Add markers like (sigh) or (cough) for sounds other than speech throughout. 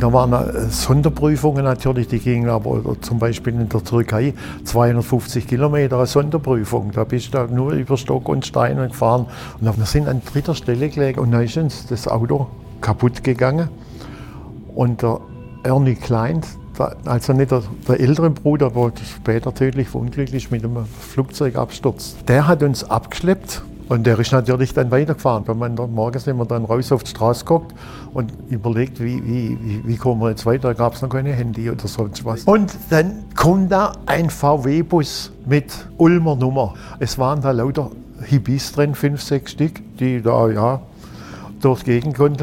Da waren äh, Sonderprüfungen natürlich, die gingen aber zum Beispiel in der Türkei 250 Kilometer Sonderprüfung. Da bist du nur über Stock und Stein gefahren. Und wir sind an dritter Stelle gelegen und da ist uns das Auto kaputt gegangen. Und der Ernie Klein, also nicht der, der, ältere Bruder, aber später tödlich verunglücklich mit einem Flugzeugabsturz, der hat uns abgeschleppt und der ist natürlich dann weitergefahren. Wenn man morgens sind wir dann raus auf die Straße guckt und überlegt, wie, wie, wie, kommen wir jetzt weiter, gab es noch keine Handy oder sonst was. Und dann kommt da ein VW-Bus mit Ulmer Nummer. Es waren da lauter Hibis drin, fünf, sechs Stück, die da, ja, durch die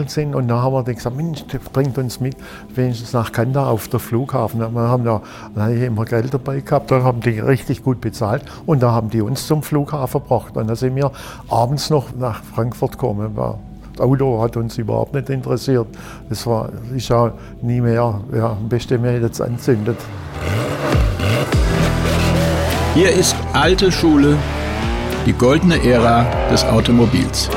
sind. Und dann haben wir dann gesagt, Mensch, bringt uns mit, wenigstens nach Kanda auf der Flughafen. Wir haben da, da immer Geld dabei gehabt, da haben die richtig gut bezahlt und da haben die uns zum Flughafen gebracht. Und dann sind wir abends noch nach Frankfurt gekommen. Das Auto hat uns überhaupt nicht interessiert. Das war, ist ja nie mehr, ja, am besten mehr jetzt anzündet. Hier ist alte Schule, die goldene Ära des Automobils.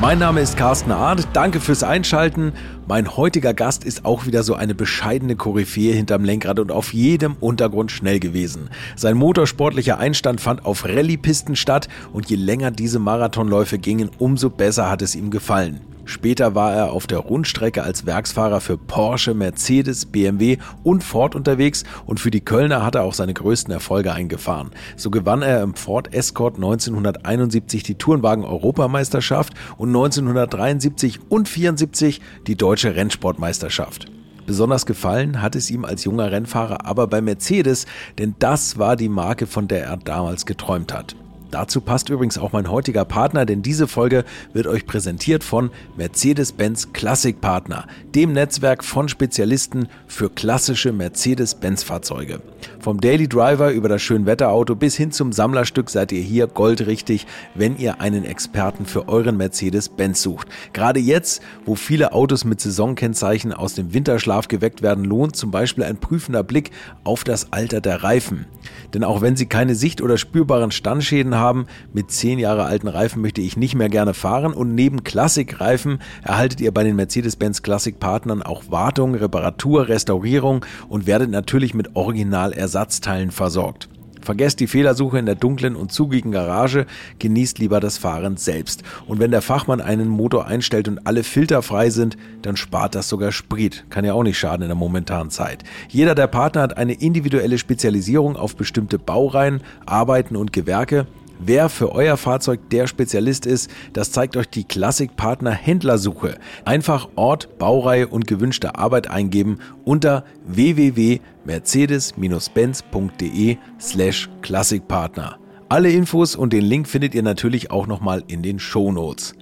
Mein Name ist Carsten Arndt. Danke fürs Einschalten. Mein heutiger Gast ist auch wieder so eine bescheidene Koryphäe hinterm Lenkrad und auf jedem Untergrund schnell gewesen. Sein motorsportlicher Einstand fand auf Rallyepisten statt und je länger diese Marathonläufe gingen, umso besser hat es ihm gefallen. Später war er auf der Rundstrecke als Werksfahrer für Porsche, Mercedes, BMW und Ford unterwegs und für die Kölner hat er auch seine größten Erfolge eingefahren. So gewann er im Ford Escort 1971 die Tourenwagen-Europameisterschaft und 1973 und 74 die deutsche Rennsportmeisterschaft. Besonders gefallen hat es ihm als junger Rennfahrer aber bei Mercedes, denn das war die Marke, von der er damals geträumt hat. Dazu passt übrigens auch mein heutiger Partner, denn diese Folge wird euch präsentiert von Mercedes-Benz Classic Partner, dem Netzwerk von Spezialisten für klassische Mercedes-Benz-Fahrzeuge. Vom Daily Driver über das Schönwetterauto bis hin zum Sammlerstück seid ihr hier goldrichtig, wenn ihr einen Experten für euren Mercedes-Benz sucht. Gerade jetzt, wo viele Autos mit Saisonkennzeichen aus dem Winterschlaf geweckt werden, lohnt zum Beispiel ein prüfender Blick auf das Alter der Reifen. Denn auch wenn sie keine sicht- oder spürbaren Standschäden haben, mit 10 Jahre alten Reifen möchte ich nicht mehr gerne fahren und neben Classic-Reifen erhaltet ihr bei den Mercedes-Benz Classic-Partnern auch Wartung, Reparatur, Restaurierung und werdet natürlich mit Originalersatzteilen versorgt. Vergesst die Fehlersuche in der dunklen und zugigen Garage, genießt lieber das Fahren selbst. Und wenn der Fachmann einen Motor einstellt und alle Filter frei sind, dann spart das sogar Sprit. Kann ja auch nicht schaden in der momentanen Zeit. Jeder der Partner hat eine individuelle Spezialisierung auf bestimmte Baureihen, Arbeiten und Gewerke. Wer für euer Fahrzeug der Spezialist ist, das zeigt euch die Klassikpartner Händlersuche. Einfach Ort, Baureihe und gewünschte Arbeit eingeben unter www.mercedes-benz.de slash Klassikpartner. Alle Infos und den Link findet ihr natürlich auch nochmal in den Shownotes.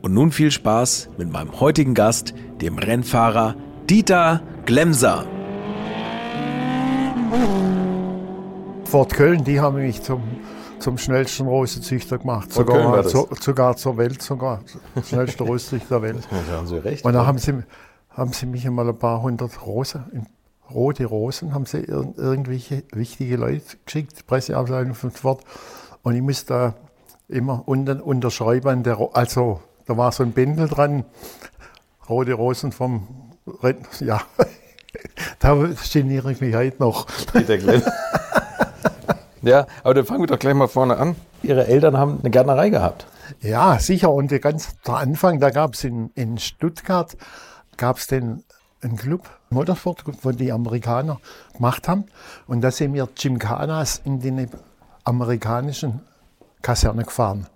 Und nun viel Spaß mit meinem heutigen Gast, dem Rennfahrer Dieter Glemser. Fort Köln, die haben mich zum zum schnellsten Rosenzüchter gemacht. Sogar, zu, sogar zur Welt, sogar. Schnellster Rosenzüchter der Welt. Da haben Sie recht. Und da haben sie, haben sie mich einmal ein paar hundert Rosen, rote Rosen, haben sie ir irgendwelche wichtige Leute geschickt, Presseabteilung von Wort. Und ich musste da immer unten unterschreiben, der, also da war so ein Bändel dran, rote Rosen vom (laughs) ja. (laughs) da geniere ich mich heute noch. Peter Glenn. (laughs) Ja, aber dann fangen wir doch gleich mal vorne an. Ihre Eltern haben eine Gärtnerei gehabt. Ja, sicher. Und ganz der Anfang, da gab es in, in Stuttgart, gab es den einen Club, Motorsport, wo die Amerikaner gemacht haben. Und da sind wir Gymkhanas in den amerikanischen Kaserne gefahren.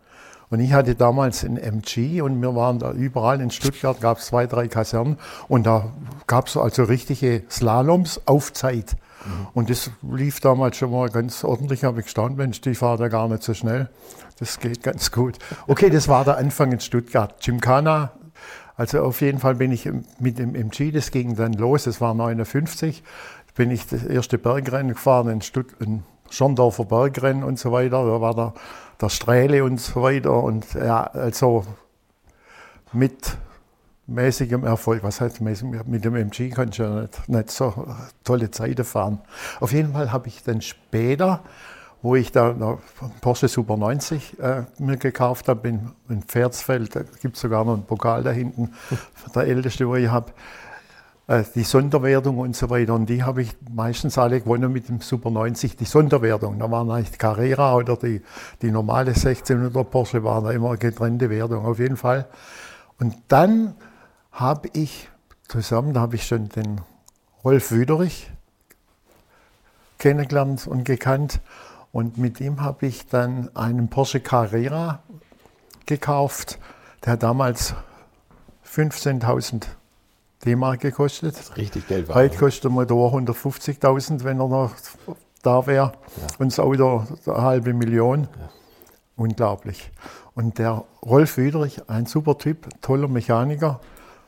Und ich hatte damals ein MG und wir waren da überall in Stuttgart, gab es zwei, drei Kasernen und da gab es also richtige Slaloms auf Zeit. Und das lief damals schon mal ganz ordentlich. Habe ich gestaunt, Mensch, die fahrt ja gar nicht so schnell. Das geht ganz gut. Okay, das war der Anfang in Stuttgart. Gymkhana, also auf jeden Fall bin ich mit dem MG, das ging dann los, das war 59, bin ich das erste Bergrennen gefahren in, Stutt in Schorndorfer Bergrennen und so weiter. Da war der, der Strähle und so weiter. Und ja, also mit mäßigem Erfolg. Was heißt mäßig? Mit dem MG kannst du ja nicht, nicht so tolle Zeiten fahren. Auf jeden Fall habe ich dann später, wo ich da noch Porsche Super 90 äh, mir gekauft habe in, in Pferdsfeld, da gibt es sogar noch einen Pokal da hinten, (laughs) der älteste, wo ich habe. äh, die Sonderwertung und so weiter. Und die habe ich meistens alle gewonnen mit dem Super 90, die Sonderwertung. Da waren eigentlich Carrera oder die, die normale 1600 Porsche, waren da immer getrennte Wertung, auf jeden Fall. Und dann habe ich zusammen, da habe ich schon den Rolf Wüderich kennengelernt und gekannt. Und mit ihm habe ich dann einen Porsche Carrera gekauft. Der hat damals 15.000 D-Mark gekostet. Richtig Geld war. Heute kostet der Motor 150.000, wenn er noch da wäre. Ja. Und das Auto eine halbe Million. Ja. Unglaublich. Und der Rolf Wüderich, ein super Typ, toller Mechaniker,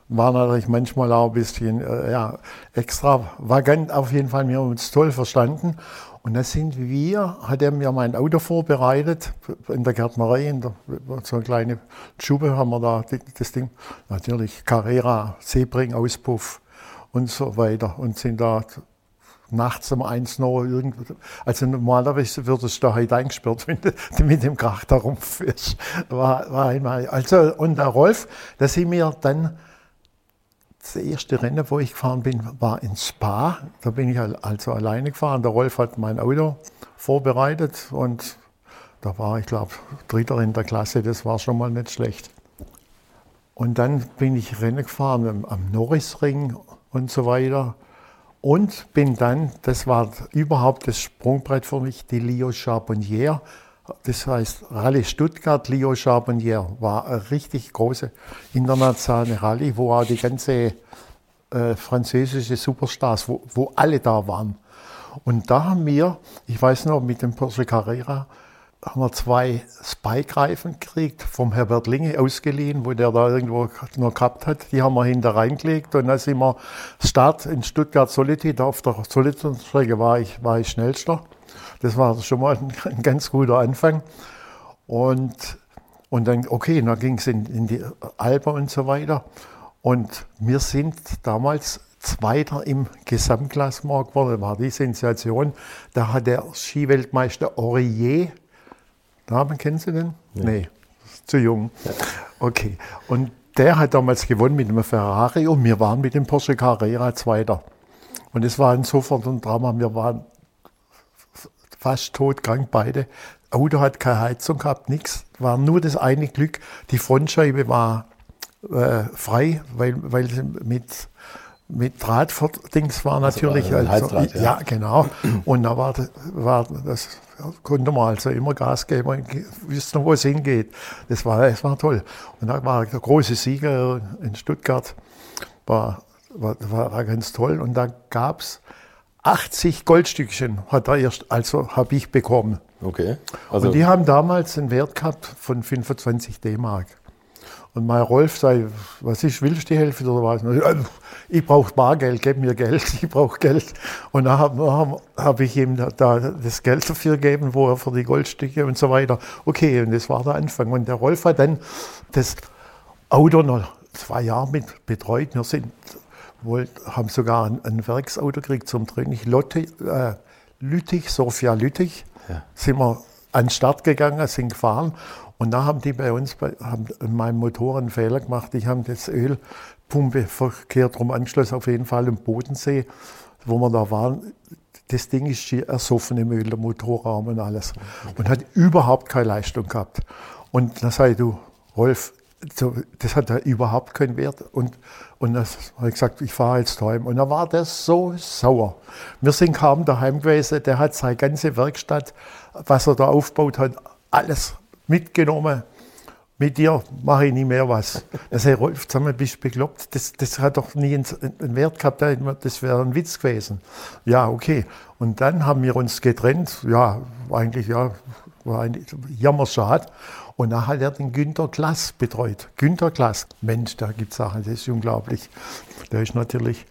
war natürlich manchmal auch ein bisschen äh, ja, extravagant. Auf jeden Fall, wir haben uns toll verstanden. Und da sind wir, hat er mir mein Auto vorbereitet, in der Gärtnerei, in der, so eine kleine Schube haben wir da das Ding. Natürlich Carrera, Sebring, Auspuff und so weiter. Und sind da nachts um eins noch irgendwo. Also normalerweise würdest du da heute eingesperrt, (laughs) wenn du mit dem Krach da rumfährst. War, war. Also, und der Rolf, da sind wir dann das erste Rennen, wo ich gefahren bin, war in Spa. Da bin ich also alleine gefahren. Der Rolf hat mein Auto vorbereitet und da war ich, glaube Dritter in der Klasse. Das war schon mal nicht schlecht. Und dann bin ich Rennen gefahren am, Norrisring und so weiter. Und bin dann, das war überhaupt das Sprungbrett für mich, die Lio Charbonnier das heißt Rallye Stuttgart, Leo Charbonnier war eine richtig große internationale Rallye, wo auch die ganze äh, französische Superstars, wo, wo alle da waren. Und da haben wir, ich weiß noch, mit dem Porsche Carrera, haben wir zwei Spike-Reifen gekriegt, vom Herbert Linge ausgeliehen, wo der da irgendwo noch gehabt hat. Die haben wir hinter reingelegt und dann sind wir Start in Stuttgart Solitude. Auf der Solitude-Strecke war ich, war ich schnellster. Das war schon mal ein, ein ganz guter Anfang. Und, und dann, okay, dann ging es in, in die Alpen und so weiter. Und wir sind damals Zweiter im Gesamtklassement geworden. Das war die Sensation. Da hat der Skiweltmeister Aurier, Namen kennen Sie den? Ja. Nee, zu jung. Ja. Okay. Und der hat damals gewonnen mit einem Ferrari und wir waren mit dem Porsche Carrera Zweiter. Und es war insofern ein Drama. Wir waren fast todkrank beide. Auto hat keine Heizung gehabt, nichts. War nur das eine Glück, die Frontscheibe war äh, frei, weil, weil sie mit, mit Drahtdings war also, natürlich. Also, also, Heizdraht, ja. ja. genau. Und da war, war das, konnte man also immer Gas geben und wissen, wo es hingeht. Das war, das war toll. Und da war der große Sieger in Stuttgart, war, war, war ganz toll. Und da gab es 80 Goldstückchen hat er erst, also habe ich bekommen. Okay. Also und die haben damals einen Wert gehabt von 25 D-Mark. Und mein Rolf sei, was ist, willst du die Hälfte oder was? Ich brauche Bargeld, gib mir Geld, (laughs) ich brauche Geld. Und dann habe hab ich ihm da, da, das Geld dafür gegeben, wo er für die Goldstücke und so weiter. Okay, und das war der Anfang. Und der Rolf hat dann das Auto noch zwei Jahre mit betreut. Wir sind wollt, haben sogar ein, ein Werksauto gekriegt zum Training. Lotte, äh, Lüttich, Sofia Lüttich, ja. sind wir an den Start gegangen, sind gefahren. Und da haben die bei uns, bei, haben in meinem Motor einen Fehler gemacht. Ich habe das Ölpumpe verkehrt rum angeschlossen, auf jeden Fall im Bodensee, wo wir da waren. Das Ding ist ersoffen im Öl, der Motorraum und alles. Und hat überhaupt keine Leistung gehabt. Und da sagte du, Rolf, so, das hat ja überhaupt keinen Wert. Und, und das habe ich gesagt, ich fahre jetzt heim. Und da war der so sauer. Wir sind kaum daheim gewesen. Der hat seine ganze Werkstatt, was er da aufgebaut hat, alles mitgenommen. Mit dir mache ich nie mehr was. (laughs) Er sagt, Rolf, sag mal, bist du bekloppt? Das, das hat doch nie einen, Wert gehabt. Das wäre ein Witz gewesen. Ja, okay. Und dann haben wir uns getrennt. Ja, eigentlich, ja, war eigentlich jammerschade. Und dann hat er den Günter Klass betreut. Günter Klass, Mensch, da gibt es Sachen, das ist unglaublich. Der ist natürlich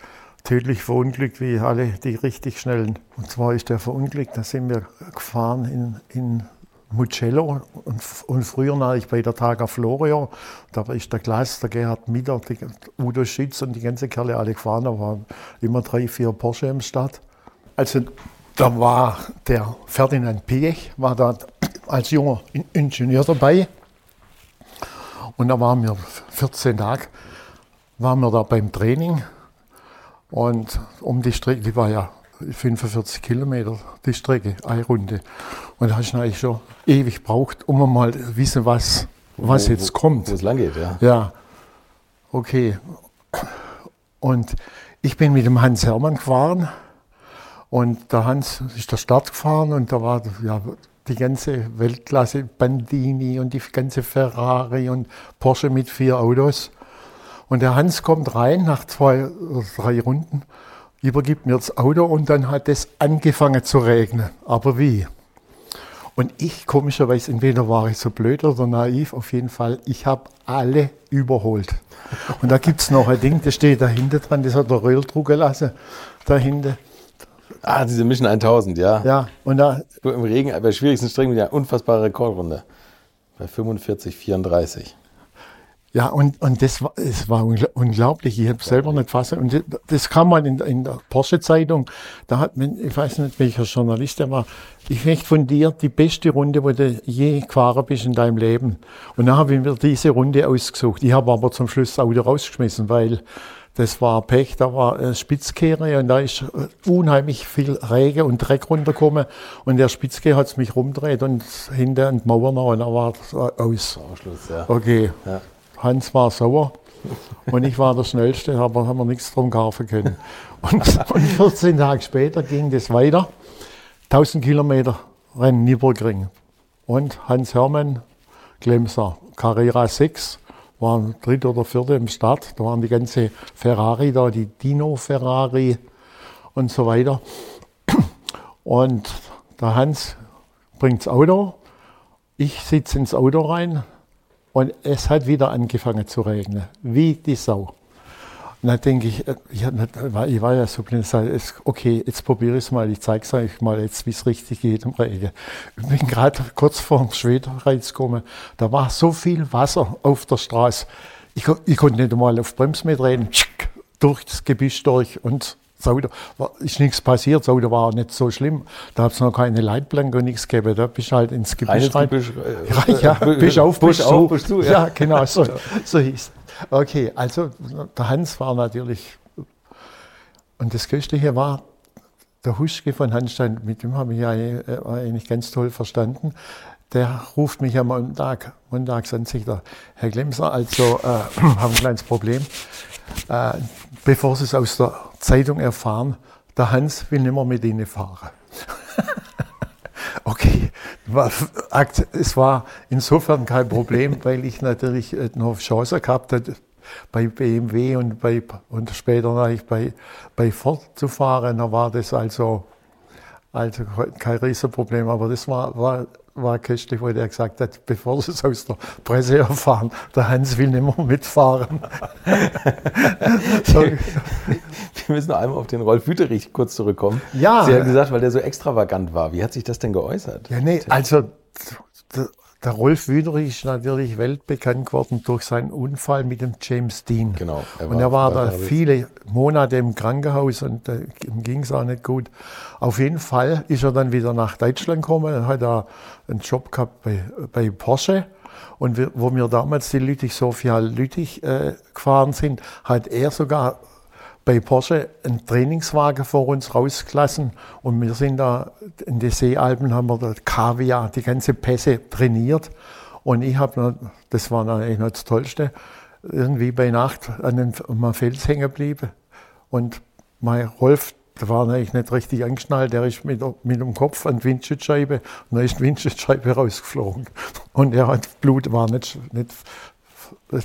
tödlich verunglückt, wie alle die richtig schnellen. Und zwar ist der verunglückt, da sind wir gefahren in, in Mugello und, und früher natürlich bei der Taga Florio. Da ist der Klass, der Gerhard Mitter, die, Udo Schütz und die ganze Kerle alle gefahren. Da waren immer drei, vier Porsche im Start. Also da war der Ferdinand Piech, war da als junger Ingenieur dabei. Und da waren wir 14 Tage, waren wir da beim Training. Und um die Strecke, die war ja 45 Kilometer, die Strecke, eine Runde. Und da hast du eigentlich schon ewig braucht, um mal wissen, was, was Wo- jetzt kommt. Wo es lang geht, ja. Ja, okay. Und ich bin mit dem Hans Hermann gefahren und der Hans ist der Start gefahren und da war ja, die ganze Weltklasse Bandini und die ganze Ferrari und Porsche mit vier Autos. Und der Hans kommt rein nach zwei oder drei Runden, übergibt mir das Auto und dann hat es angefangen zu regnen. Aber wie? Und ich, komischerweise, entweder war ich so blöd oder naiv, auf jeden Fall, ich habe alle überholt. Und da gibt es noch ein Ding, das steht da hinten dran, das hat der Röhl drucken lassen, da hinten. Ah, diese Mission 1000, ja. Ja, und da, Du im Regen, bei schwierigsten Strecken einer unfassbare Rekordrunde. Bei 45, 34. ja und, und das war, es war ungl- unglaublich, ich habe selber nicht fassen. Und das- das kam mal in, in der Porsche-Zeitung, da hat, man- ich weiß nicht, welcher Journalist der war, ich möchte von dir die beste Runde, wo du je gefahren bist in deinem Leben. Und dann habe ich mir diese Runde ausgesucht. Ich habe aber zum Schluss das Auto rausgeschmissen, weil das war Pech, da war äh, Spitzkehre und da ist äh, unheimlich viel Regen und Dreck runtergekommen und der Spitzkehre hat es mich rumgedreht und hinten an die Mauer noch und da war es äh, aus. Ausschluss, ja. Okay, Ja. Hans war sauer und ich war der Schnellste, aber haben wir nichts drum kaufen können. Und, und 14 Tage später ging das weiter. 1000 Kilometer Rennen Nürburgring. Und Hans Hermann, Glemser, Carrera 6, waren dritte oder vierte im Start. Da waren die ganze Ferrari da, die Dino Ferrari und so weiter. Und der Hans bringt das Auto, ich sitze ins Auto rein und es hat wieder angefangen zu regnen, wie die Sau. Und dann denke ich, äh, ich, ich war ja so blind, okay, jetzt probiere ich es mal, ich zeige es euch mal jetzt, wie es richtig geht. Ich bin gerade kurz vor dem Schwederreiz gekommen, da war so viel Wasser auf der Straße. Ich, ich konnte nicht einmal auf Brems mitreden, durch das Gebüsch durch und das Auto, war, ist nichts passiert, das Auto war nicht so schlimm. Da hat es noch keine Leitplanke und nichts gegeben, da bist du halt ins Gebüsch rein. Gebüsch, äh, (laughs) Ja, ja, Bu- Busch auf, Busch Busch auf. Busch zu, ja. ja. genau, so, so hieß es. Okay, also der Hans war natürlich, und das Köstliche war, der Huschke von Hanstein, mit dem habe ich ja äh, eigentlich ganz toll verstanden, der ruft mich am Montag, montags an sich, der Herr Glemser, also äh, (coughs) haben ein kleines Problem. Äh, bevor Sie es aus der Zeitung erfahren, der Hans will nicht mehr mit Ihnen fahren. (laughs) Es war insofern kein Problem, (laughs) weil ich natürlich äh, noch Chance gehabt hatte, bei BMW und, bei, und später natürlich bei, bei Ford zu fahren. Da war das also, also kein Riesenproblem, aber das war, war, war köstlich, wo der gesagt hat, bevor Sie es aus der Presse erfahren, der Hans will nicht mehr mitfahren. (laughs) Wir müssen noch einmal auf den Rolf Wüterich kurz zurückkommen. Ja. Sie hat gesagt, weil der so extravagant war. Wie hat sich das denn geäußert? Ja, nee, also der, Rolf Wüderich ist natürlich weltbekannt geworden durch seinen Unfall mit dem James Dean. Genau, er und er war war da viele Monate im Krankenhaus und äh, ihm ging es auch nicht gut. Auf jeden Fall ist er dann wieder nach Deutschland gekommen und hat da einen Job gehabt bei, bei Porsche. Und wir, wo wir damals die Lüttich, Sofia Lüttich äh, gefahren sind, hat er sogar bei Porsche einen Trainingswagen vor uns rausgelassen und wir sind da in den Seealpen, haben wir da Kaviar, die ganze Pässe trainiert und ich habe, das war eigentlich noch das Tollste, irgendwie bei Nacht an einem, Fels hängen geblieben und mein Rolf, der war eigentlich nicht richtig angeschnallt, der ist mit, mit dem Kopf an die Windschutzscheibe und da ist die Windschutzscheibe (laughs) rausgeflogen und er hat Blut, war nicht, nicht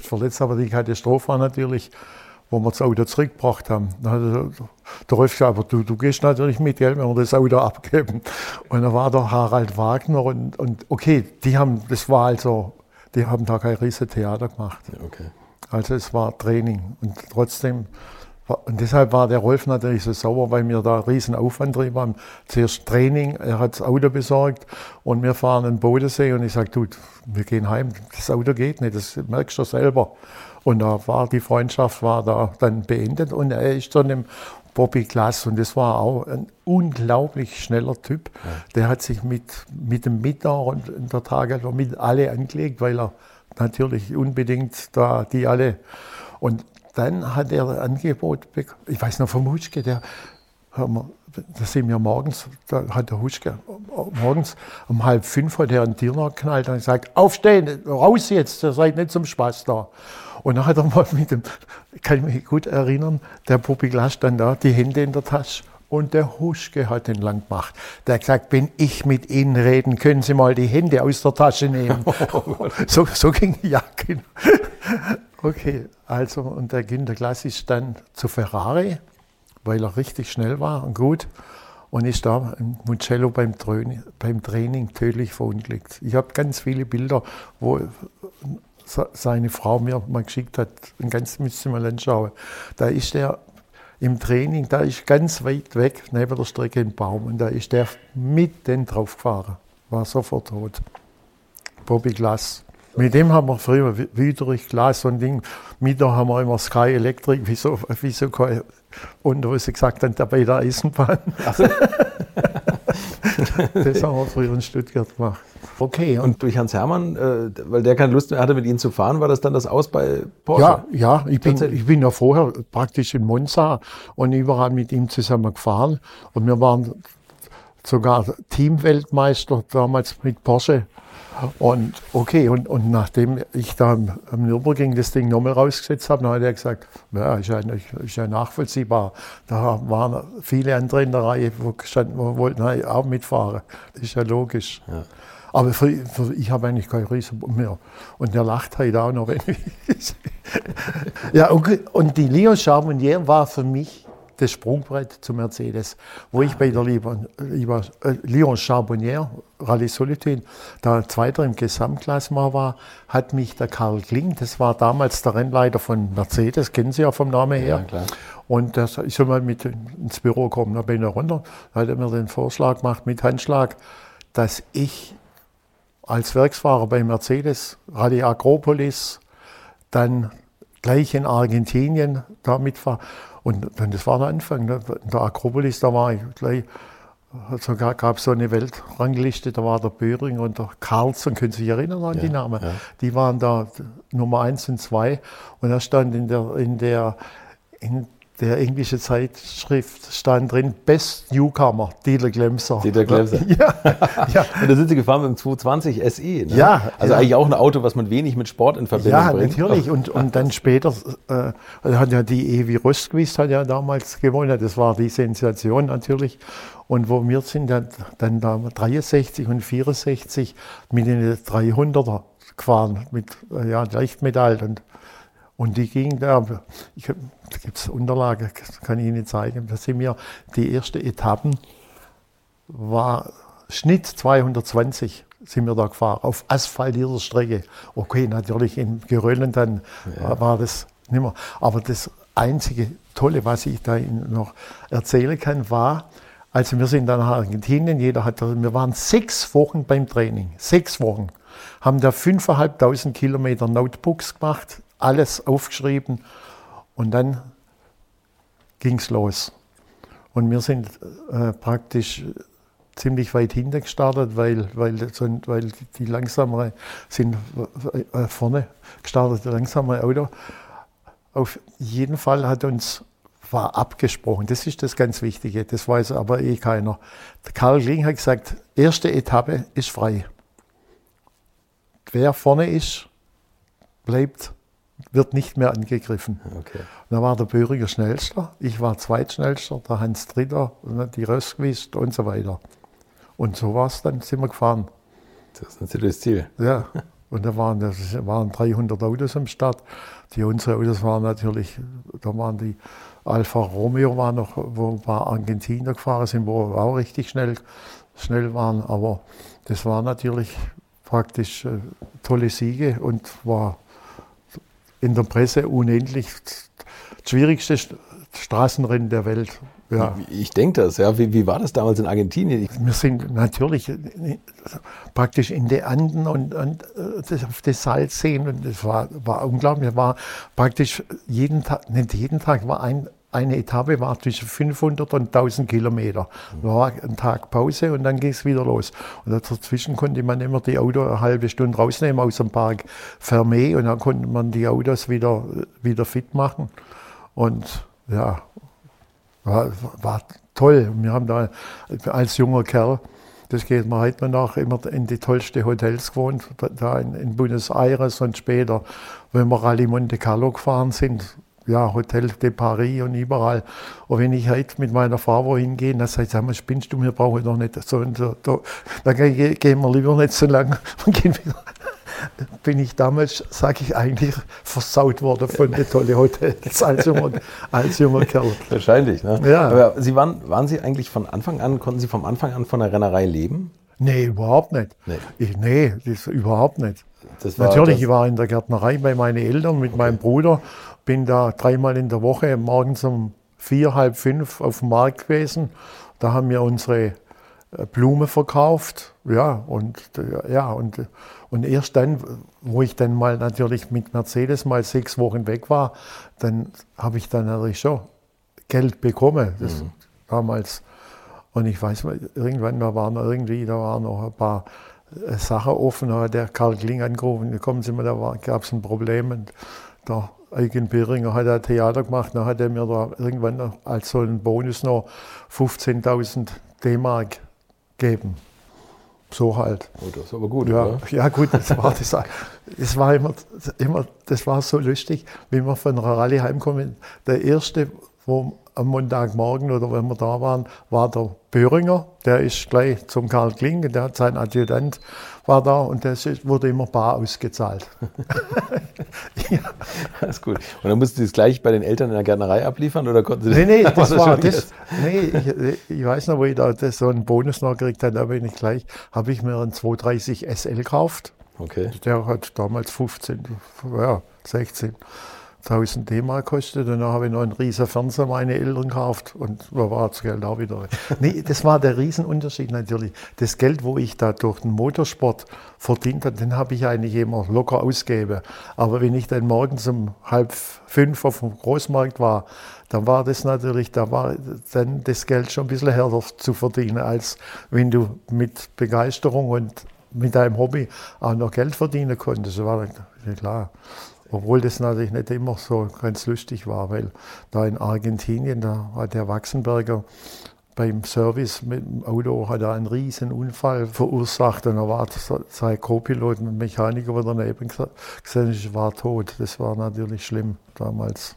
verletzt, aber die Katastrophe war natürlich, wo wir das Auto zurückgebracht haben. Dann hat der- Rolf gesagt, aber du, du gehst natürlich mit, gell, wenn wir das Auto abgeben. Und da war der Harald Wagner und, und okay, die haben, das war also, die haben da kein riesen Theater gemacht. Okay. Also es war Training und trotzdem, und deshalb war der Rolf natürlich so sauer, weil wir da riesen Aufwand drin haben. Zuerst Training, er hat das Auto besorgt und wir fahren in den Bodensee und ich sage, du, wir gehen heim, das Auto geht nicht, das merkst du selber. Und da war die Freundschaft war da dann beendet und er ist dann im Bobby Glass und das war auch ein unglaublich schneller Typ. Der hat sich mit, mit dem Mittag und in der Tage mit alle angelegt, weil er natürlich unbedingt da die alle und dann hat er ein Angebot bekommen, ich weiß noch vom Huschke, der, da sind wir morgens, da hat der Huschke morgens um halb fünf hat er einen Diener geknallt und gesagt, aufstehen, raus jetzt, ihr seid nicht zum Spaß da. Und dann hat er mal mit dem, kann ich mich gut erinnern, der Puppi Glasch dann da, die Hände in der Tasche. Und der Huschke hat den lang gemacht. Der hat gesagt, wenn ich mit Ihnen reden, können Sie mal die Hände aus der Tasche nehmen. (laughs) so, so ging ja, genau. Okay, also und der Günter Glass ist dann zu Ferrari, weil er richtig schnell war und gut und ist da im Mugello beim, Training, beim Training tödlich verunglückt. Ich habe ganz viele Bilder, wo seine Frau mir mal geschickt hat, ein ganz müsste mal anschauen. Da ist er im Training, da ist ganz weit weg, neben der Strecke ein Baum und da ist der mitten drauf gefahren, war sofort tot. Bobby Glass. Mit dem haben wir früher Wüterich, Glas und Ding. Mit da haben wir immer Sky Electric, wieso, wieso und wo sie gesagt haben, bei der Eisenbahn. So. (laughs) das haben wir früher in Stuttgart gemacht. Okay. Und durch Hans Hermann, äh, weil der keine Lust mehr hatte, mit Ihnen zu fahren, war das dann das Aus bei Porsche? Ja, ja ich, bin, ich bin ja vorher praktisch in Monza und überall mit ihm zusammen gefahren. Und wir waren sogar Teamweltmeister damals mit Porsche. Und okay, und, und nachdem ich da am, Nürburgring das Ding nochmal rausgesetzt habe, dann hat er gesagt, ja, ist ja, ist ja nachvollziehbar. Da waren viele andere in der Reihe, wo gestanden, wo wollten auch mitfahren. Das ist ja logisch. Ja. Aber für, für, ich habe eigentlich kein Risiko mehr. Und der lacht halt auch noch. Wenn ich (laughs) ja, okay. und die Leo Charbonnier war für mich das Sprungbrett zu Mercedes, wo ich bei der lieber, lieber äh, Lyon Charbonnier, Rallye Solitude, da Zweiter im Gesamtklassement war, hat mich der Karl Kling, das war damals der Rennleiter von Mercedes, kennen Sie ja vom Namen her. Ja, klar. Und das, ich soll mal mit ins Büro kommen, da bin ich runter, da hat er mir den Vorschlag gemacht mit Handschlag, dass ich als Werksfahrer bei Mercedes, Rallye Agropolis, dann gleich in Argentinien da mitfahre. Und dann, das war der Anfang. Ne? In der Akropolis, da war ich gleich, sogar gab es so eine Weltrangliste, da war der Böhring und der Carlson, können Sie sich erinnern an ja, die Namen? Ja. Die waren da Nummer eins und zwei. Und da stand in der, in der, in der englische Zeitschrift stand drin, Best Newcomer, Dieter Glemser. Dieter Glemser. (laughs) Ja, ja. Und da sind Sie gefahren mit dem 220 SE. Ne? Ja. Also ja. eigentlich auch ein Auto, was man wenig mit Sport in Verbindung ja, bringt. Ja, natürlich. Und, und dann später äh, hat ja die Evi Rostquist hat ja damals gewonnen. Das war die Sensation natürlich. Und wo wir sind, dann, dann da 63 und 64 mit den 300er gefahren, mit äh, ja, Leichtmetall. Und und die ging da, ich, da gibt es Unterlagen, kann ich Ihnen zeigen, da sind wir, die erste Etappen war Schnitt 220 sind wir da gefahren, auf asphaltierter Strecke. Okay, natürlich in Geröllen dann ja. war das nicht mehr. Aber das einzige Tolle, was ich da noch erzählen kann, war, also wir sind dann nach Argentinien, jeder hat, wir waren sechs Wochen beim Training, sechs Wochen, haben da 5.500 Kilometer Notebooks gemacht, alles aufgeschrieben und dann ging es los. Und wir sind äh, praktisch ziemlich weit hinten gestartet, weil, weil, weil die langsamere sind äh, vorne gestartet, der langsamere Auto. Auf jeden Fall hat uns war abgesprochen. Das ist das ganz Wichtige. Das weiß aber eh keiner. Karl Kling hat gesagt, erste Etappe ist frei. Wer vorne ist, bleibt wird nicht mehr angegriffen. Okay. Da war der Böhringer schnellster, ich war zweitschnellster, der Hans Dritter, die Rösquist und so weiter. Und so war es dann, sind wir gefahren. Das ist natürlich das Ziel. Ja, (laughs) und da waren, das waren 300 Autos am Start. Die unsere Autos waren natürlich, da waren die Alfa Romeo war noch, wo ein paar Argentinier gefahren sind, wo wir auch richtig schnell, schnell waren. Aber das war natürlich praktisch äh, tolle Siege und war in der Presse unendlich das schwierigste Straßenrennen der Welt. Ja. Ich denke das, ja. Wie, wie, war das damals in Argentinien? Wir sind natürlich praktisch in den Anden und, und äh, auf das Salzseen und das war, war unglaublich. War praktisch jeden Tag, nicht jeden Tag, war ein, eine Etappe war zwischen 500 und 1000 Kilometer. Da war ein Tag Pause und dann ging es wieder los. Und dazwischen konnte man immer die Autos eine halbe Stunde rausnehmen aus dem Park Fermé und dann konnte man die Autos wieder, wieder fit machen. Und ja, war, war toll. Wir haben da als junger Kerl das geht mir heute noch immer in die tollsten Hotels gewohnt, da in, in Buenos Aires und später, wenn wir Rallye Monte Carlo gefahren sind, ja, Hotel de Paris und überall. Und wenn ich heute mit meiner Frau wohin gehe, dann sagt sie, spinnst du, wir brauchen doch nicht so und so. Da, dann gehen wir lieber nicht so lange und (laughs) gehen wieder. (laughs) Bin ich damals, sage ich eigentlich, versaut worden von den tollen Hotels als junger, als junger Kerl. (laughs) Wahrscheinlich, ne? Ja. Aber Sie waren, waren Sie eigentlich von Anfang an, konnten Sie vom Anfang an von der Rennerei leben? Nee, überhaupt nicht. Nee. Ich, nee, das überhaupt nicht. War Natürlich, das- ich war in der Gärtnerei bei meinen Eltern mit meinem Bruder, bin da dreimal in der Woche morgens um vier, halb fünf auf dem Markt gewesen. Da haben wir unsere äh, Blumen verkauft, ja, und, äh, ja, und, äh, und erst dann, wo ich dann mal natürlich mit Mercedes mal sechs Wochen weg war, dann habe ich dann natürlich schon Geld bekommen, das damals. Und ich weiß, mal, irgendwann, da waren noch irgendwie, da waren noch ein paar Sachen offen, da hat der Karl Kling angerufen, kommen Sie mal, da gab es ein Problem. Und der Eugen Beringer hat ein Theater gemacht, dann hat er mir da irgendwann als so einen Bonus noch 15.000 D-Mark gegeben. So halt. Oh, das ist aber gut, Ja, oder? ja gut, das war, das, das war immer, immer, das war so lustig, wenn wir von einer Rallye heimkommen. Der erste, wo am Montagmorgen oder wenn wir da waren, war der Böhringer. Der ist gleich zum Karl Kling, der hat sein Adjutant war da und das wurde immer bar ausgezahlt. (laughs) Das ist gut. Und dann mussten Sie es gleich bei den Eltern in der Gärtnerei abliefern oder konnten Sie Nee, nee, (laughs) das schon war das. Nee, ich, ich weiß noch, wo ich da das, so einen Bonus noch gekriegt habe, da bin ich gleich, habe ich mir einen 230 SL gekauft. Okay. Der hat damals 15, ja, 16.000 D-Mark gekostet. Und dann habe ich noch einen riesen Fernseher meine Eltern gekauft und da war das Geld auch wieder. (laughs) Nee, das war der Riesenunterschied natürlich. Das Geld, wo ich da durch den Motorsport verdient habe, den habe ich eigentlich immer locker ausgegeben. Aber wenn ich dann morgens um halb fünf auf dem Großmarkt war, dann war das natürlich, da war dann das Geld schon ein bisschen härter zu verdienen, als wenn du mit Begeisterung und mit deinem Hobby auch noch Geld verdienen konntest. Das war ja klar. Obwohl das natürlich nicht immer so ganz lustig war, weil da in Argentinien, da hat der Wachsenberger beim Service mit dem Auto hat er einen riesen Unfall verursacht und er war sein Co-Pilot und Mechaniker, der daneben gesehen ist, war tot. Das war natürlich schlimm damals.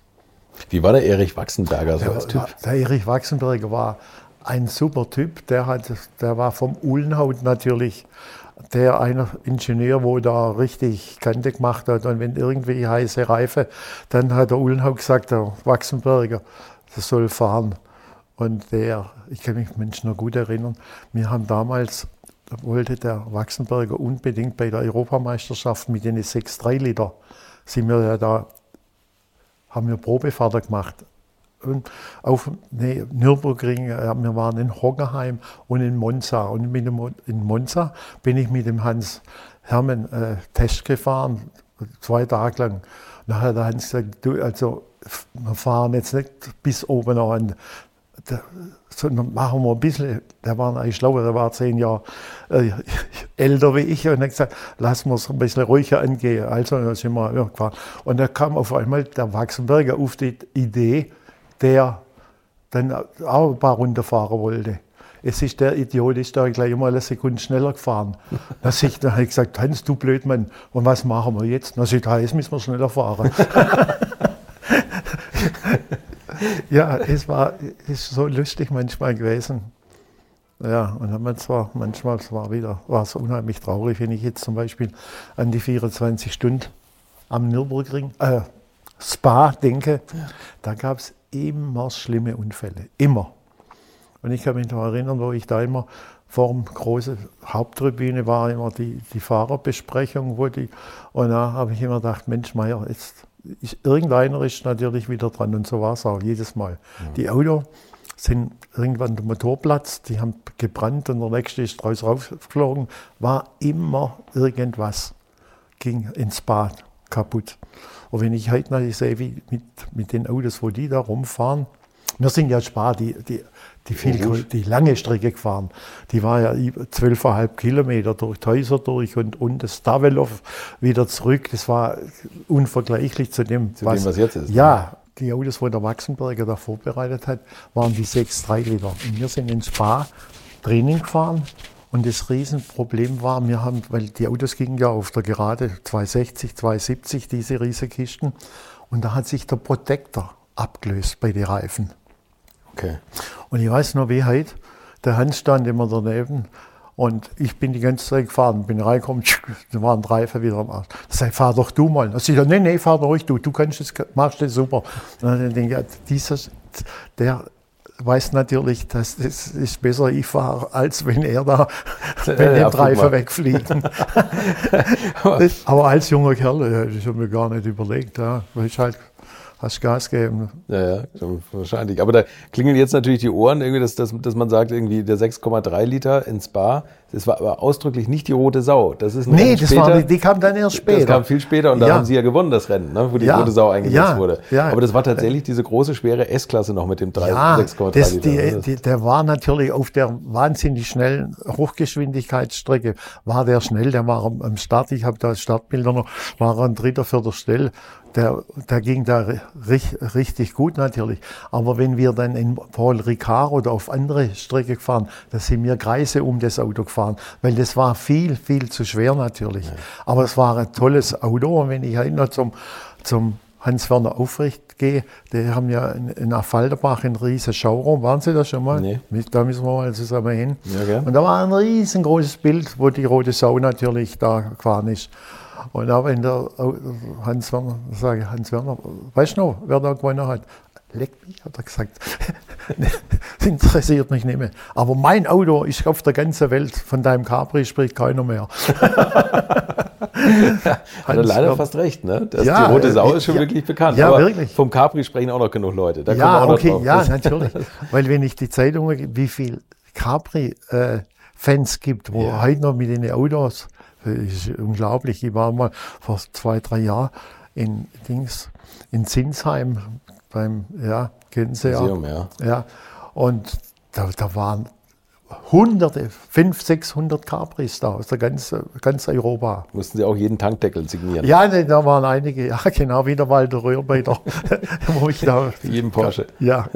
Wie war der Erich Wachsenberger so als Typ? Ja, der Erich Wachsenberger war ein super Typ. Der, hat, der war vom Uhlenhaut natürlich der einer Ingenieur, wo da richtig Kante gemacht hat. Und wenn irgendwie heiße Reife, dann hat der Uhlenhaut gesagt, der Wachsenberger, das soll fahren. Und der, ich kann mich Menschen noch gut erinnern, wir haben damals, da wollte der Wachsenberger unbedingt bei der Europameisterschaft mit den 6,3 Liter, sind wir ja da haben wir Probefahrten gemacht. Auf nee, Nürburgring, äh, wir waren in Hockenheim und in Monza. Und mit dem, in Monza bin ich mit dem Hans Hermann äh, Test gefahren, zwei Tage lang. Dann hat der Hans gesagt, du, also wir fahren jetzt nicht bis oben an, sondern machen wir ein bisschen, der war eigentlich schlauer, der war zehn Jahre äh, (laughs) älter wie ich und hat gesagt, lassen wir es ein bisschen ruhiger angehen. Also dann sind wir gefahren. Und da kam auf einmal der Wachsenberger auf die Idee, der dann auch ein paar Runden fahren wollte. Es ist der Idiot, ist da gleich mal eine Sekunde schneller gefahren. (laughs) Da habe ich, da hab ich gesagt, Hans, du Blödmann, und was machen wir jetzt? Na, sagt, jetzt müssen wir schneller fahren. (laughs) ja, es war ist so lustig manchmal gewesen. Ja, und dann man zwar manchmal es war wieder war es unheimlich traurig, wenn ich jetzt zum Beispiel an die 24 Stunden am Nürburgring, äh, Spa denke. Da gab es immer schlimme Unfälle, immer. Und ich kann mich noch erinnern, wo ich da immer vor dem großen Haupttribüne war, immer die, die Fahrerbesprechung, wo die, und da habe ich immer gedacht, Mensch, Meier, jetzt ist, irgendeiner ist natürlich wieder dran und so war es auch jedes Mal. Die Auto sind irgendwann der Motorplatz, die haben gebrannt und der nächste ist draus rausgeflogen, war immer irgendwas, ging ins Bad kaputt. Und wenn ich heute natürlich sehe, wie mit, mit den Autos, wo die da rumfahren, Wir sind ja Spar, die, die, die, viel, die lange Strecke gefahren. Die war ja 12,5 Kilometer durch Häuser durch und, und das Stavelov wieder zurück. Das war unvergleichlich zu dem, Zu dem, was jetzt ist. Ja, die Autos, wo der Wachsenberger da vorbereitet hat, waren die 6,3 Liter. Und wir sind in Spa Training gefahren. Und das Riesenproblem war, wir haben, weil die Autos gingen ja auf der Gerade 260, 270, diese Riesenkisten. Und da hat sich der Protektor abgelöst bei den Reifen. Okay. Und ich weiß noch wie heute, der Hans stand immer daneben und ich bin die ganze Zeit gefahren, bin reingekommen, (laughs) da waren drei Reifen wieder am Arsch. Da sag ich, fahr doch du mal. Da sag ich, nee, nee, fahr doch ruhig du, du kannst das, machst das super. Und dann denke ich, ja, dieser, der weiß natürlich, dass das ist besser ich fahre, als wenn er da, (laughs) wenn Ja, Reifen guck mal. wegfliegen. (laughs) Aber als junger Kerl, ja, das habe ich mir gar nicht überlegt, ja, weil ich halt, hast Gas gegeben. Ja, ja, wahrscheinlich. Aber da klingeln jetzt natürlich die Ohren, irgendwie, dass, dass, dass man sagt, irgendwie der 6,3 Liter in Spa, das war aber ausdrücklich nicht die rote Sau. Das ist ein Nee, Rennen das später. war, die kam dann erst später. Das kam viel später und da Ja. haben sie ja gewonnen, das Rennen, ne, wo die Ja, rote Sau eingesetzt ja, wurde. ja. Aber das war tatsächlich diese große, schwere S-Klasse noch mit dem 3 Ja, 6,3 das, Liter. die, ne? die, der war natürlich auf der wahnsinnig schnellen Hochgeschwindigkeitsstrecke, war der schnell, der war am, am Start, ich habe da Startbilder noch, war an dritter, vierter Stelle, der, der ging da ri- ri- richtig gut natürlich. Aber wenn wir dann in Paul Ricard oder auf andere Strecke gefahren, da sind wir Kreise um das Auto gefahren, weil das war viel, viel zu schwer natürlich. Aber es war ein tolles Auto und wenn ich heute noch zum, zum Hans-Werner Aufrecht gehe, die haben ja in, in Affalderbach einen riesen Showroom. Waren Sie da schon mal? Nee. Da müssen wir mal zusammen hin. Ja. Und da war ein riesengroßes Bild, wo die rote Sau natürlich da gefahren ist. Und da wenn der Au- Hans Werner, sage ich, Hans Werner, weißt du noch, wer da gewonnen hat? Leck mich, hat er gesagt. (laughs) das interessiert mich nicht mehr. Aber mein Auto ist auf der ganzen Welt, von deinem Capri spricht keiner mehr. (laughs) Hat er leider fast recht, ne? Das, Ja, die rote Sau äh, ist schon wirklich bekannt. Ja, Aber wirklich. vom Capri sprechen auch noch genug Leute. Da Ja, okay, drauf. ja, natürlich. (laughs) Weil wenn ich die Zeitungen, wie viel Capri-Fans gibt, wo heute noch mit den Autos, ist unglaublich. Ich war mal vor zwei, drei Jahren in Dings, in Zinsheim beim, ja, kennen Sie Museum, ja. ja. Ja, und da, da waren Hunderte, 500, 600 Capris da aus der ganzen, ganz Europa. Mussten sie auch jeden Tankdeckel signieren. Ja, ne, da waren einige, ja (laughs) genau, wie der Walter Röhr bei der, (laughs) wo ich da, jeden Porsche. ja,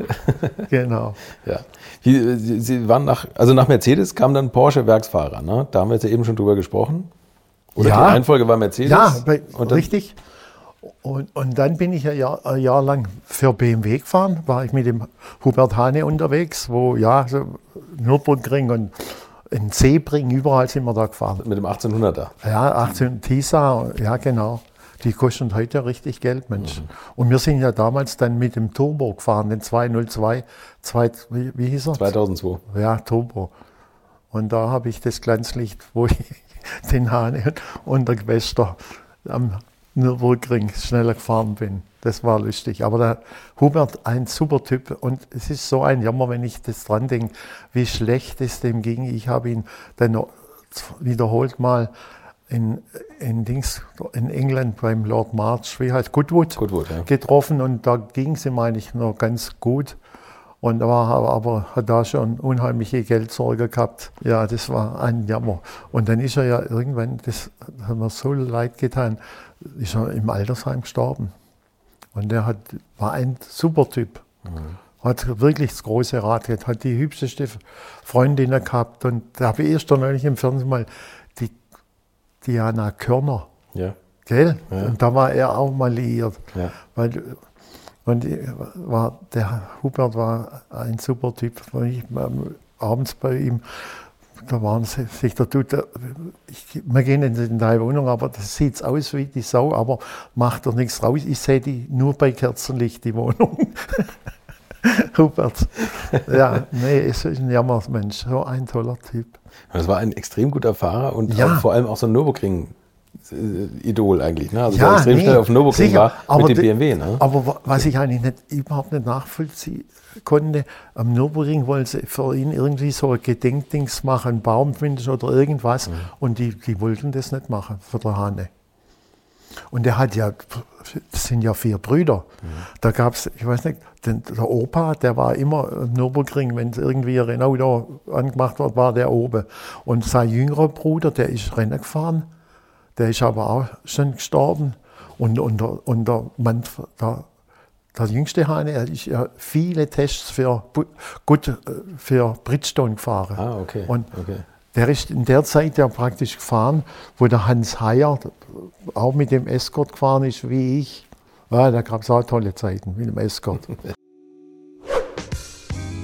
genau. (laughs) Ja. Wie, sie, sie waren nach, also nach Mercedes kam dann Porsche Werksfahrer, ne? Da haben wir jetzt ja eben schon drüber gesprochen. Oder Ja. die Reihenfolge war Mercedes. Ja, bei, und richtig. Und, und dann bin ich ein Jahr, ein Jahr lang für BMW gefahren, war ich mit dem Hubert Hane unterwegs, wo ja, so Nürburgring und in Sebring, überall sind wir da gefahren. Mit dem 1800er. Ja, 18 Tisa, ja genau. Die kosten heute richtig Geld, Mensch. Und wir sind ja damals dann mit dem Turbo gefahren, den 202, zwei, wie, wie hieß er? 2002. Ja, Turbo. Und da habe ich das Glanzlicht, wo ich (laughs) den Hane und der Gewäster am Nürburgring schneller gefahren bin. Das war lustig. Aber der Hubert, ein super Typ. Und es ist so ein Jammer, wenn ich das dran denke, wie schlecht es dem ging. Ich habe ihn dann wiederholt mal in, in, Dings, in England beim Lord March, wie heißt Goodwood, Goodwood, ja. getroffen. Und da ging sie, meine ich, noch ganz gut. Und war aber, aber hat da schon unheimliche Geldsorge gehabt. Ja, das war ein Jammer. Und dann ist er ja irgendwann, das hat mir so leid getan, ist er im Altersheim gestorben. Und der hat, war ein super Typ. Hat wirklich das große Rad gehabt, hat die hübscheste Freundin gehabt. Und da habe ich erst neulich im Fernsehen mal die Diana Körner, Ja. gell? Ja. Und da war er auch mal liiert. Ja. Weil, und war, der Hubert war ein super Typ. Ich ähm, abends bei ihm, da waren sie, sich der tut, der- ich, wir gehen in die neue Wohnung, aber das sieht aus wie die Sau, aber macht er nichts raus. Ich sehe die nur bei Kerzenlicht, die Wohnung. (laughs) Hubert. Ja, nee, es ist ein Jammersmensch, so ein toller Typ. Das war ein extrem guter Fahrer und Ja. vor allem auch so ein Nürburgring-Idol eigentlich. Ne? Also Ja, der extrem nee, schnell auf dem Nürburgring sicher, war aber mit dem de- BMW. Ne? Aber wa- was ich eigentlich nicht, überhaupt nicht nachvollziehen konnte, am Nürburgring wollen sie für ihn irgendwie so ein Gedenkdings machen, Baumfinden oder irgendwas. Mhm. Und die, die wollten das nicht machen für der Hane. Und der hat ja, das sind ja vier Brüder. Mhm. Da gab es, ich weiß nicht, den, der Opa, der war immer im Nürburgring, wenn irgendwie ein Rennauto angemacht wird, war der oben. Und sein jüngerer Bruder, der ist Rennen gefahren, der ist aber auch schon gestorben. Und, und, der, und der, Mann, der, der jüngste Hane, er ist ja viele Tests für, gut, für Bridgestone gefahren. Ah, okay. Und okay. der ist in der Zeit ja praktisch gefahren, wo der Hans Heyer auch mit dem Escort gefahren ist, wie ich. Ja, da gab es auch tolle Zeiten mit dem Escort. (laughs)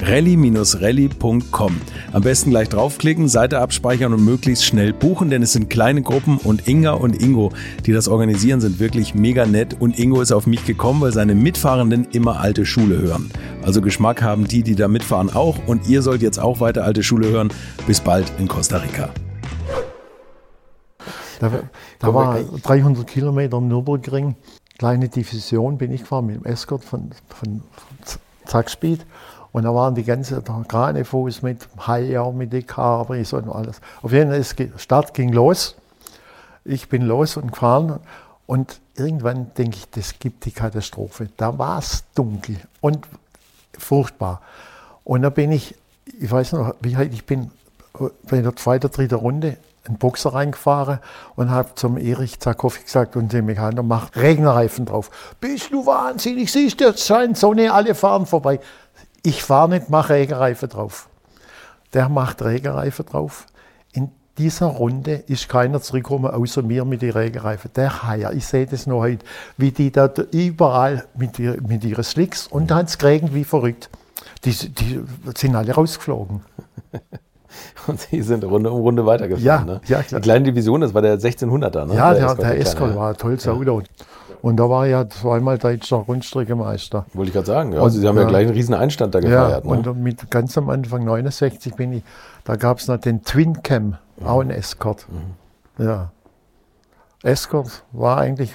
rally-rally.com. Am besten gleich draufklicken, Seite abspeichern und möglichst schnell buchen, denn es sind kleine Gruppen und Inga und Ingo, die das organisieren, sind wirklich mega nett und Ingo ist auf mich gekommen, weil seine Mitfahrenden immer alte Schule hören. Also Geschmack haben die, die da mitfahren auch und ihr sollt jetzt auch weiter alte Schule hören. Bis bald in Costa Rica. Da, da war 300 Kilometer im Nürburgring, kleine Division bin ich gefahren mit dem Escort von, von Zackspeed und da waren die ganze Granefuß mit Haier, mit den Cabris und alles. Auf jeden Fall, die Start ging los. Ich bin los und gefahren und irgendwann denke ich, das gibt die Katastrophe. Da war es dunkel und furchtbar. Und da bin ich, ich weiß noch, wie ich bin bei der zweiten, dritten Runde einen Boxer reingefahren und habe zum Erich Zakowski gesagt und dem Mechaner macht Regenreifen drauf. Bist du wahnsinnig? Siehst du, es scheint Sonne, alle fahren vorbei. Ich fahre nicht, mache Regenreifen drauf. Der macht Regenreifen drauf. In dieser Runde ist keiner zurückgekommen, außer mir mit den Regenreifen. Der Haier, ich sehe das noch heute, wie die da überall mit, mit ihren Slicks und dann es geregnet wie verrückt. Die, die sind alle rausgeflogen. (laughs) Und sie sind Runde um Runde weitergefahren. Ja, ne? ja klar. Die kleine Division, das war der 1600er. Ne? Ja, der, der, der Escort war ein tolles Auto. Und da war ja zweimal deutscher Rundstreckemeister. Wollte ich gerade sagen. Ja. Also Sie haben ja, ja gleich einen riesen Einstand da gefeiert. Ja, ne? und mit ganz am Anfang 69 bin ich, da gab es noch den Twin Cam, mhm. auch ein Escort. Mhm. Ja. Escort war eigentlich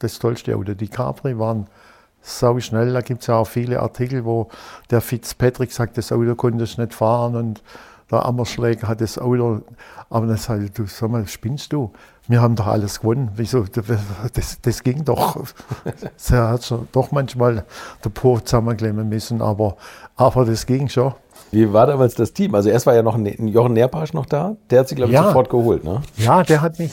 das tollste Auto. Die Capri waren sau schnell. Da gibt es ja auch viele Artikel, wo der Fitzpatrick sagt, das Auto konnte ich nicht fahren und der Ammerschläger hat das Auto. Aber dann sage ich, du sag mal, spinnst du? Wir haben doch alles gewonnen. Wieso? Das, das ging doch. (laughs) Er hat schon doch manchmal der Po zusammenklemmen müssen, aber, aber das ging schon. Wie war damals das Team? Also erst war ja noch ein Jochen Nerpasch noch da. Der hat sich, glaube ich, ja. sofort geholt, ne? Ja, der hat mich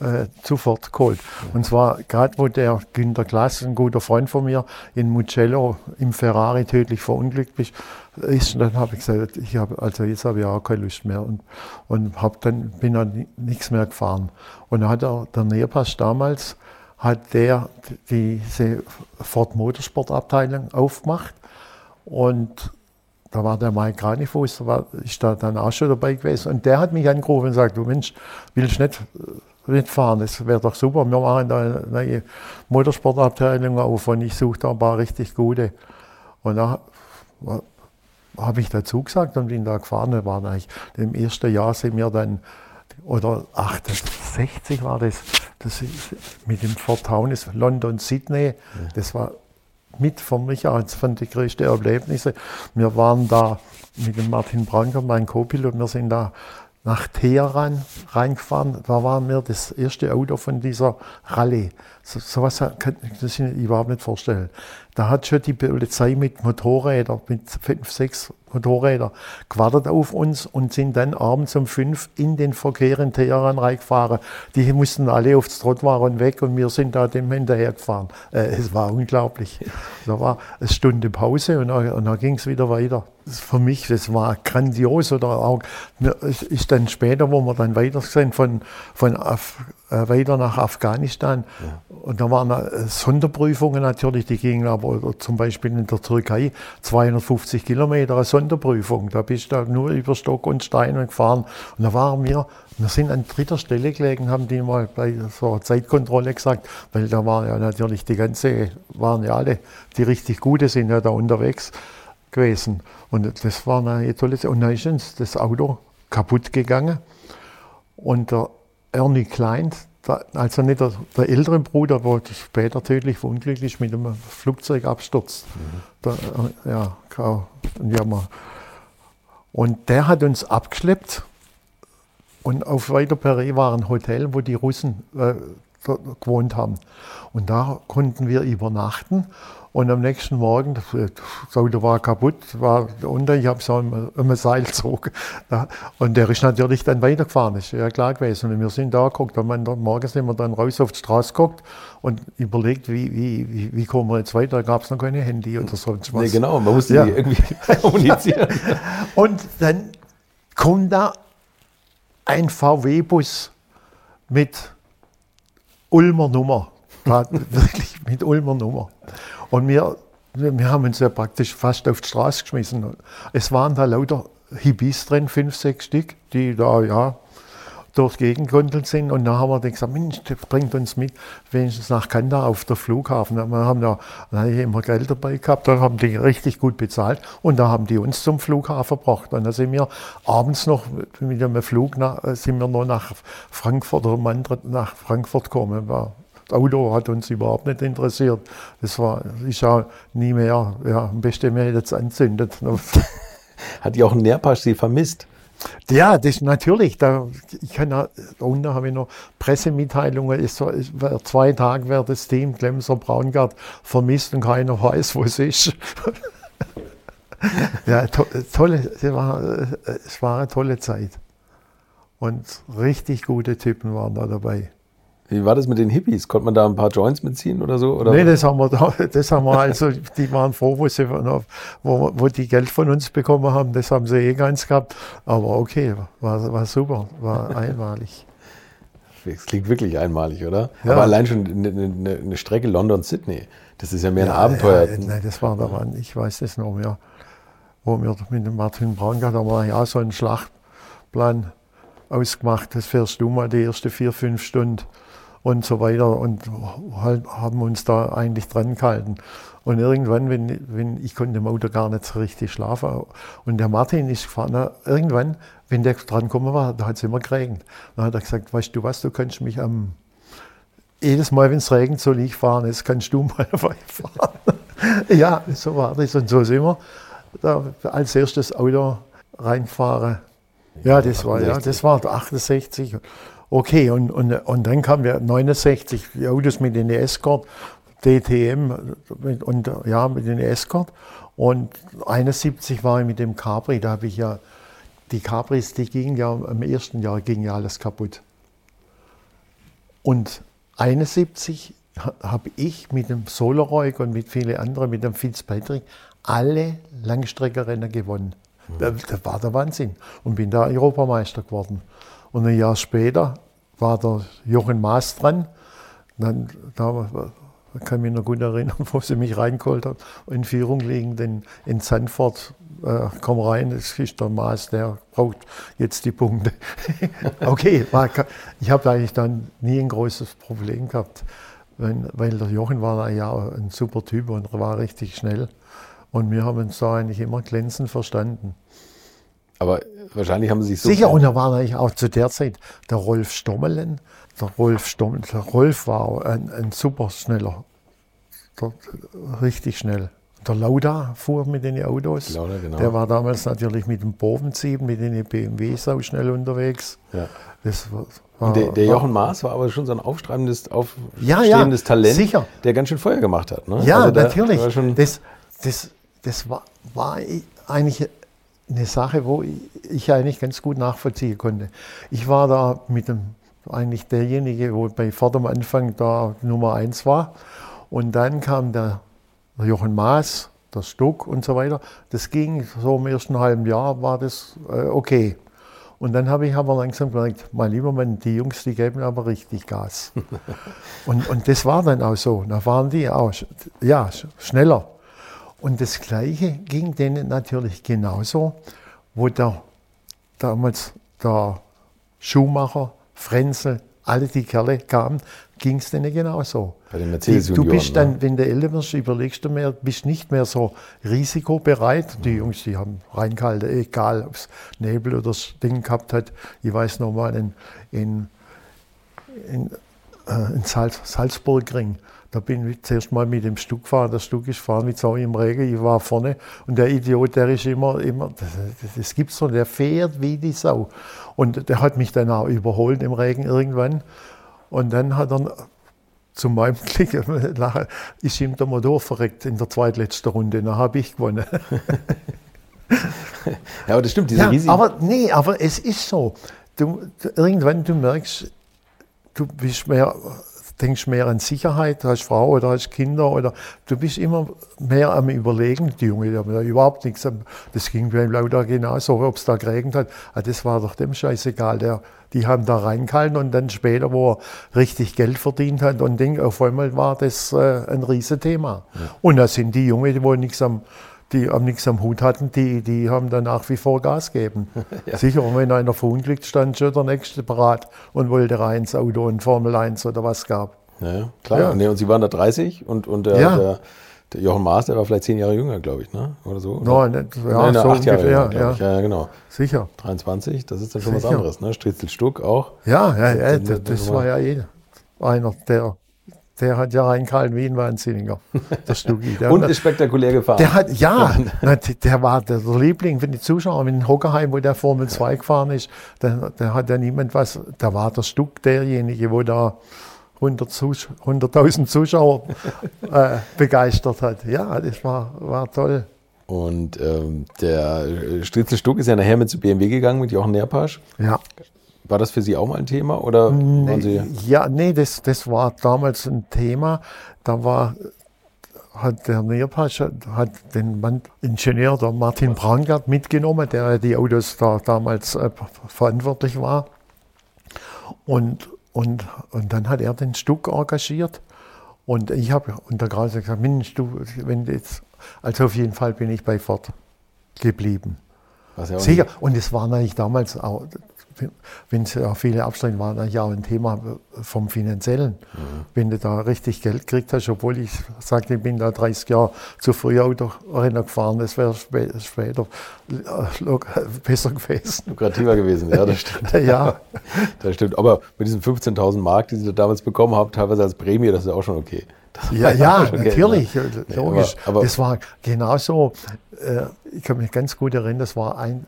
äh, sofort geholt. Und zwar gerade, wo der Günter Glass, ein guter Freund von mir, in Mugello im Ferrari tödlich verunglückt ist, ist dann habe ich gesagt, ich habe, also jetzt habe ich auch keine Lust mehr und, und hab dann, bin dann nichts mehr gefahren. Und dann hat er, der Nerpasch damals, hat der diese Ford Motorsport Abteilung aufgemacht und da war der Mike Granifuß, da war ich da dann auch schon dabei gewesen. Und der hat mich angerufen und gesagt, du Mensch, willst du nicht mitfahren, das wäre doch super. Wir machen da eine neue Motorsportabteilung auf und ich suche da ein paar richtig gute. Und da habe ich dazu gesagt und bin da gefahren. Wir waren eigentlich im ersten Jahr sind wir dann, oder 68 war das, das mit dem Fort Taunus, London, Sydney. Das war mit für mich eines von den größten Erlebnissen. Wir waren da mit dem Martin Branker, mein Co-Pilot, wir sind da nach Teheran reingefahren. Da waren wir das erste Auto von dieser Rallye. So, sowas kann ich mir überhaupt nicht vorstellen. Da hat schon die Polizei mit Motorrädern, mit fünf, sechs Motorrädern gewartet auf uns und sind dann abends um fünf in den Verkehr in Teheran reingefahren. Die mussten alle aufs Trottoir und weg und wir sind da dem hinterher gefahren. Äh, es war unglaublich. Da war eine Stunde Pause und dann, dann ging es wieder weiter. Das für mich, das war grandios. Oder auch, ist dann später, wo wir dann weiter sind, von, von Af äh, weiter nach Afghanistan. Ja. Und da waren äh, Sonderprüfungen natürlich, die gingen aber zum Beispiel in der Türkei 250 Kilometer Sonderprüfung. Da bist du nur über Stock und Steine gefahren. Und da waren wir, wir sind an dritter Stelle gelegen, haben die mal bei so einer Zeitkontrolle gesagt, weil da waren ja natürlich die ganze, waren ja alle, die richtig gute sind ja da unterwegs gewesen. Und das war eine tolle Zeit. Und dann ist uns das Auto kaputt gegangen. Und der Ernie Klein, also nicht der, der, ältere Bruder, der später tödlich verunglücklich mit einem Flugzeugabsturz. Mhm. Der, äh, ja, ja, und der hat uns abgeschleppt. Und auf Weiter Perret war ein Hotel, wo die Russen äh, gewohnt haben. Und da konnten wir übernachten und am nächsten Morgen, das Auto war kaputt, war unter, ich habe so um, um ein Seil gezogen. Und der ist natürlich dann weitergefahren, ist ja klar gewesen. Und wir sind da geguckt, und morgens sind wir dann raus auf die Straße geguckt und überlegt, wie, wie, wie, wie kommen wir jetzt weiter. Da gab es noch keine Handy oder sonst was. Nee, genau, man musste ja. die irgendwie (laughs) kommunizieren. (laughs) und dann kommt da ein VW-Bus mit Ulmer Nummer. (laughs) wirklich mit Ulmer Nummer. Und wir, wir haben uns ja praktisch fast auf die Straße geschmissen. Es waren da lauter Hippies drin, fünf, sechs Stück, die da ja durch Gegend sind. Und dann haben wir dann gesagt, Mensch, bringt uns mit, wenigstens nach Kanda auf der Flughafen. Wir haben da, da immer Geld dabei gehabt, da haben die richtig gut bezahlt und da haben die uns zum Flughafen gebracht. Und da sind wir abends noch mit einem Flug nach, sind wir noch nach Frankfurt oder nach Frankfurt gekommen. Das Auto hat uns überhaupt nicht interessiert. Das war, ist ja nie mehr, ja, am besten mehr jetzt anzündet. (laughs) hat die auch ein Nährpasch sie vermisst? Ja, das natürlich. Da, ich kann da, unten habe ich noch Pressemitteilungen. Es, es, zwei Tage wird das Team Glemser Braungart vermisst und keiner weiß, wo es ist. (laughs) ja, to, tolle, es war, es war eine tolle Zeit. Und richtig gute Typen waren da dabei. Wie war das mit den Hippies? Konnte man da ein paar Joints mitziehen oder so? Oder? Nee, das haben wir, (laughs) das haben wir also, die waren froh, wo, sie, wo, wo die Geld von uns bekommen haben. Das haben sie eh ganz gehabt. Aber okay, war, war super, war (laughs) einmalig. Das klingt wirklich einmalig, oder? Ja. Aber allein schon eine, eine, eine Strecke London-Sydney, das ist ja mehr ja, ein Abenteuer. Ja, nein, das war daran, ich weiß das noch mehr. Wo wir mit dem Martin Braungart haben wir ja so einen Schlachtplan ausgemacht. Das fährst du mal die ersten vier, fünf Stunden und so weiter und halt haben uns da eigentlich dran gehalten. Und irgendwann, wenn, wenn ich konnte im Auto gar nicht so richtig schlafen und der Martin ist gefahren, na, irgendwann, wenn der dran gekommen war, da hat es immer geregnet. Dann hat er gesagt, weißt du was, du kannst mich am jedes Mal, wenn es regnet, soll ich fahren, jetzt kannst du (laughs) mal fahren. (laughs) ja, so war das und so sind wir da als erstes Auto reingefahren. Ja, das war, ja, das war 68. Okay, und, und, und dann kam ja 69 die Autos mit den Escort, DTM mit, und ja, mit den Escort. Und 71 war ich mit dem Capri, da habe ich ja, die Capris, die gingen ja im ersten Jahr ging ja alles kaputt. Und 71 habe ich mit dem Solaroig und mit vielen anderen, mit dem Fitzpatrick, alle Langstreckerrennen gewonnen. Mhm. Das, das war der Wahnsinn. Und bin da Europameister geworden. Und ein Jahr später war der Jochen Maas dran. Dann, da kann ich mich noch gut erinnern, (laughs) wo sie mich reingeholt hat, in Führung liegend in, in Sanford äh, komm rein, das ist der Maß, der braucht jetzt die Punkte. (laughs) okay, war, ich habe eigentlich dann nie ein großes Problem gehabt, wenn, weil der Jochen war ja ein super Typ und war richtig schnell. Und wir haben uns da eigentlich immer glänzend verstanden. Aber wahrscheinlich haben sie sich so. Sicher, und da war eigentlich auch zu der Zeit der Rolf Stommelen. Der Rolf Stommelen, der Rolf war ein, ein super schneller. Der, richtig schnell. Der Lauda fuhr mit den Autos. Lauda, genau. Der war damals natürlich mit dem Bovenzieher, mit den BMWs auch schnell unterwegs. Ja. Das war, Und der, der Jochen Maas war aber schon so ein aufstrebendes, aufstehendes Ja, ja, Talent, sicher. der ganz schön Feuer gemacht hat. Ne? Ja, Also der- natürlich. das das, das war, war eigentlich eine Sache, wo ich, ich eigentlich ganz gut nachvollziehen konnte. Ich war da mit dem, eigentlich derjenige, wo bei vor dem Anfang da Nummer eins war. Und dann kam der, Jochen Maas, der Stuck und so weiter. Das ging so im ersten halben Jahr, war das äh, okay. Und dann habe ich aber langsam gemerkt, mein lieber Mann, die Jungs, die geben aber richtig Gas. (laughs) und, und das war dann auch so. Da waren die auch ja, sch- schneller. Und das Gleiche ging denen natürlich genauso, wo der damals der Schuhmacher, Frenzel, alle die Kerle kamen, ging es denen genauso. Bei den Mercedes Die- Du bist dann, ne? wenn du älter wirst, überlegst du mehr, bist nicht mehr so risikobereit. Die Jungs, die haben reingehalten, egal ob es Nebel oder das Ding gehabt hat. Ich weiß noch mal in, in, in, äh, in Salz, Salzburgring. Da bin ich zuerst mal mit dem Stück gefahren. Der Stück ist gefahren mit Sau im Regen. Ich war vorne und der Idiot, der ist immer, immer das, das, gibt's so, der fährt wie die Sau. Und der hat mich dann auch überholt im Regen irgendwann. Und dann hat er zu meinem (laughs) Glück ist ihm der Motor verreckt in der zweitletzten Runde. Dann habe ich gewonnen. (laughs) Ja, aber das stimmt, diese Ja, Risiken. aber nee, aber es ist so. Du, irgendwann du merkst, du bist mehr, denkst mehr an Sicherheit, du hast Frau oder hast Kinder oder du bist immer mehr am Überlegen. Die Junge, die haben da überhaupt nichts. am- Das ging beim Lauda genauso, ob es da geregnet hat. Ah, das war doch dem scheißegal. Der, die haben da reingehalten und dann später, wo er richtig Geld verdient hat und Ding, auf einmal war das äh, ein Riesenthema. Und da sind die Junge, die wohl nichts am die am nichts am Hut hatten, die, die haben dann nach wie vor Gas gegeben. (laughs) Sicher, und wenn einer verunglückt, stand schon der nächste parat und wollte rein ins Auto und Formel 1 oder was gab. Ja, ja, klar. Ja. Und, nee, und sie waren da 30 und, und der, Ja. der, der Jochen Maas, der war vielleicht zehn Jahre jünger, glaube ich, ne? Oder so? Nein, Oder? nicht- ja, Nein, so acht Jahre ungefähr, jünger, glaub ja. ich. ja, ja, genau. Sicher. 23, das ist dann schon was Sicher. anderes, ne? Stritzel Stuck auch. Ja, ja, ja das, das war ja eh einer, der, der hat ja reingehalten wie ein Wahnsinniger, der (laughs) Stucki. Der, Und ist spektakulär gefahren. der hat, ja, na, der- war der Liebling für die Zuschauer. In Hockerheim, wo der Formel 2 gefahren ist, da, da hat ja niemand was, da war der Stuck derjenige, wo da 100 Zus- 100.000 Zuschauer äh, begeistert hat. Ja, das war, war toll. Und ähm, der äh, Stritzel Stuck ist ja nachher mit zu BMW gegangen, mit Jochen Nerpasch. Ja. War das für Sie auch mal ein Thema? Oder waren Sie. Ja, nee, das, das war damals ein Thema. Da war, hat der Nierpasch hat den Mann, Ingenieur, der Martin Brangert, mitgenommen, der die Autos da damals äh, verantwortlich war. Und, und, und dann hat er den Stuck engagiert. Und ich habe unter Grase gesagt, Mensch, du, wenn du jetzt, also auf jeden Fall bin ich bei Ford geblieben. Ja Sicher. Und es war natürlich damals auch, wenn es ja viele Abstriche waren, natürlich auch ein Thema vom Finanziellen. Wenn du da richtig Geld gekriegt hast, obwohl ich sagte, ich bin da 30 Jahre zu früh Autorennen gefahren, das wäre spä später äh, (laughs) besser gewesen. lukrativer gewesen. Ja, das (laughs) stimmt. Ja, Das stimmt. Aber mit diesen 15.000 Mark, die Sie da damals bekommen haben, teilweise als Prämie, das ist auch schon okay. Ja, ja Geld, natürlich, ne? logisch. aber- aber- das war genauso, äh, ich kann mich ganz gut erinnern, das war ein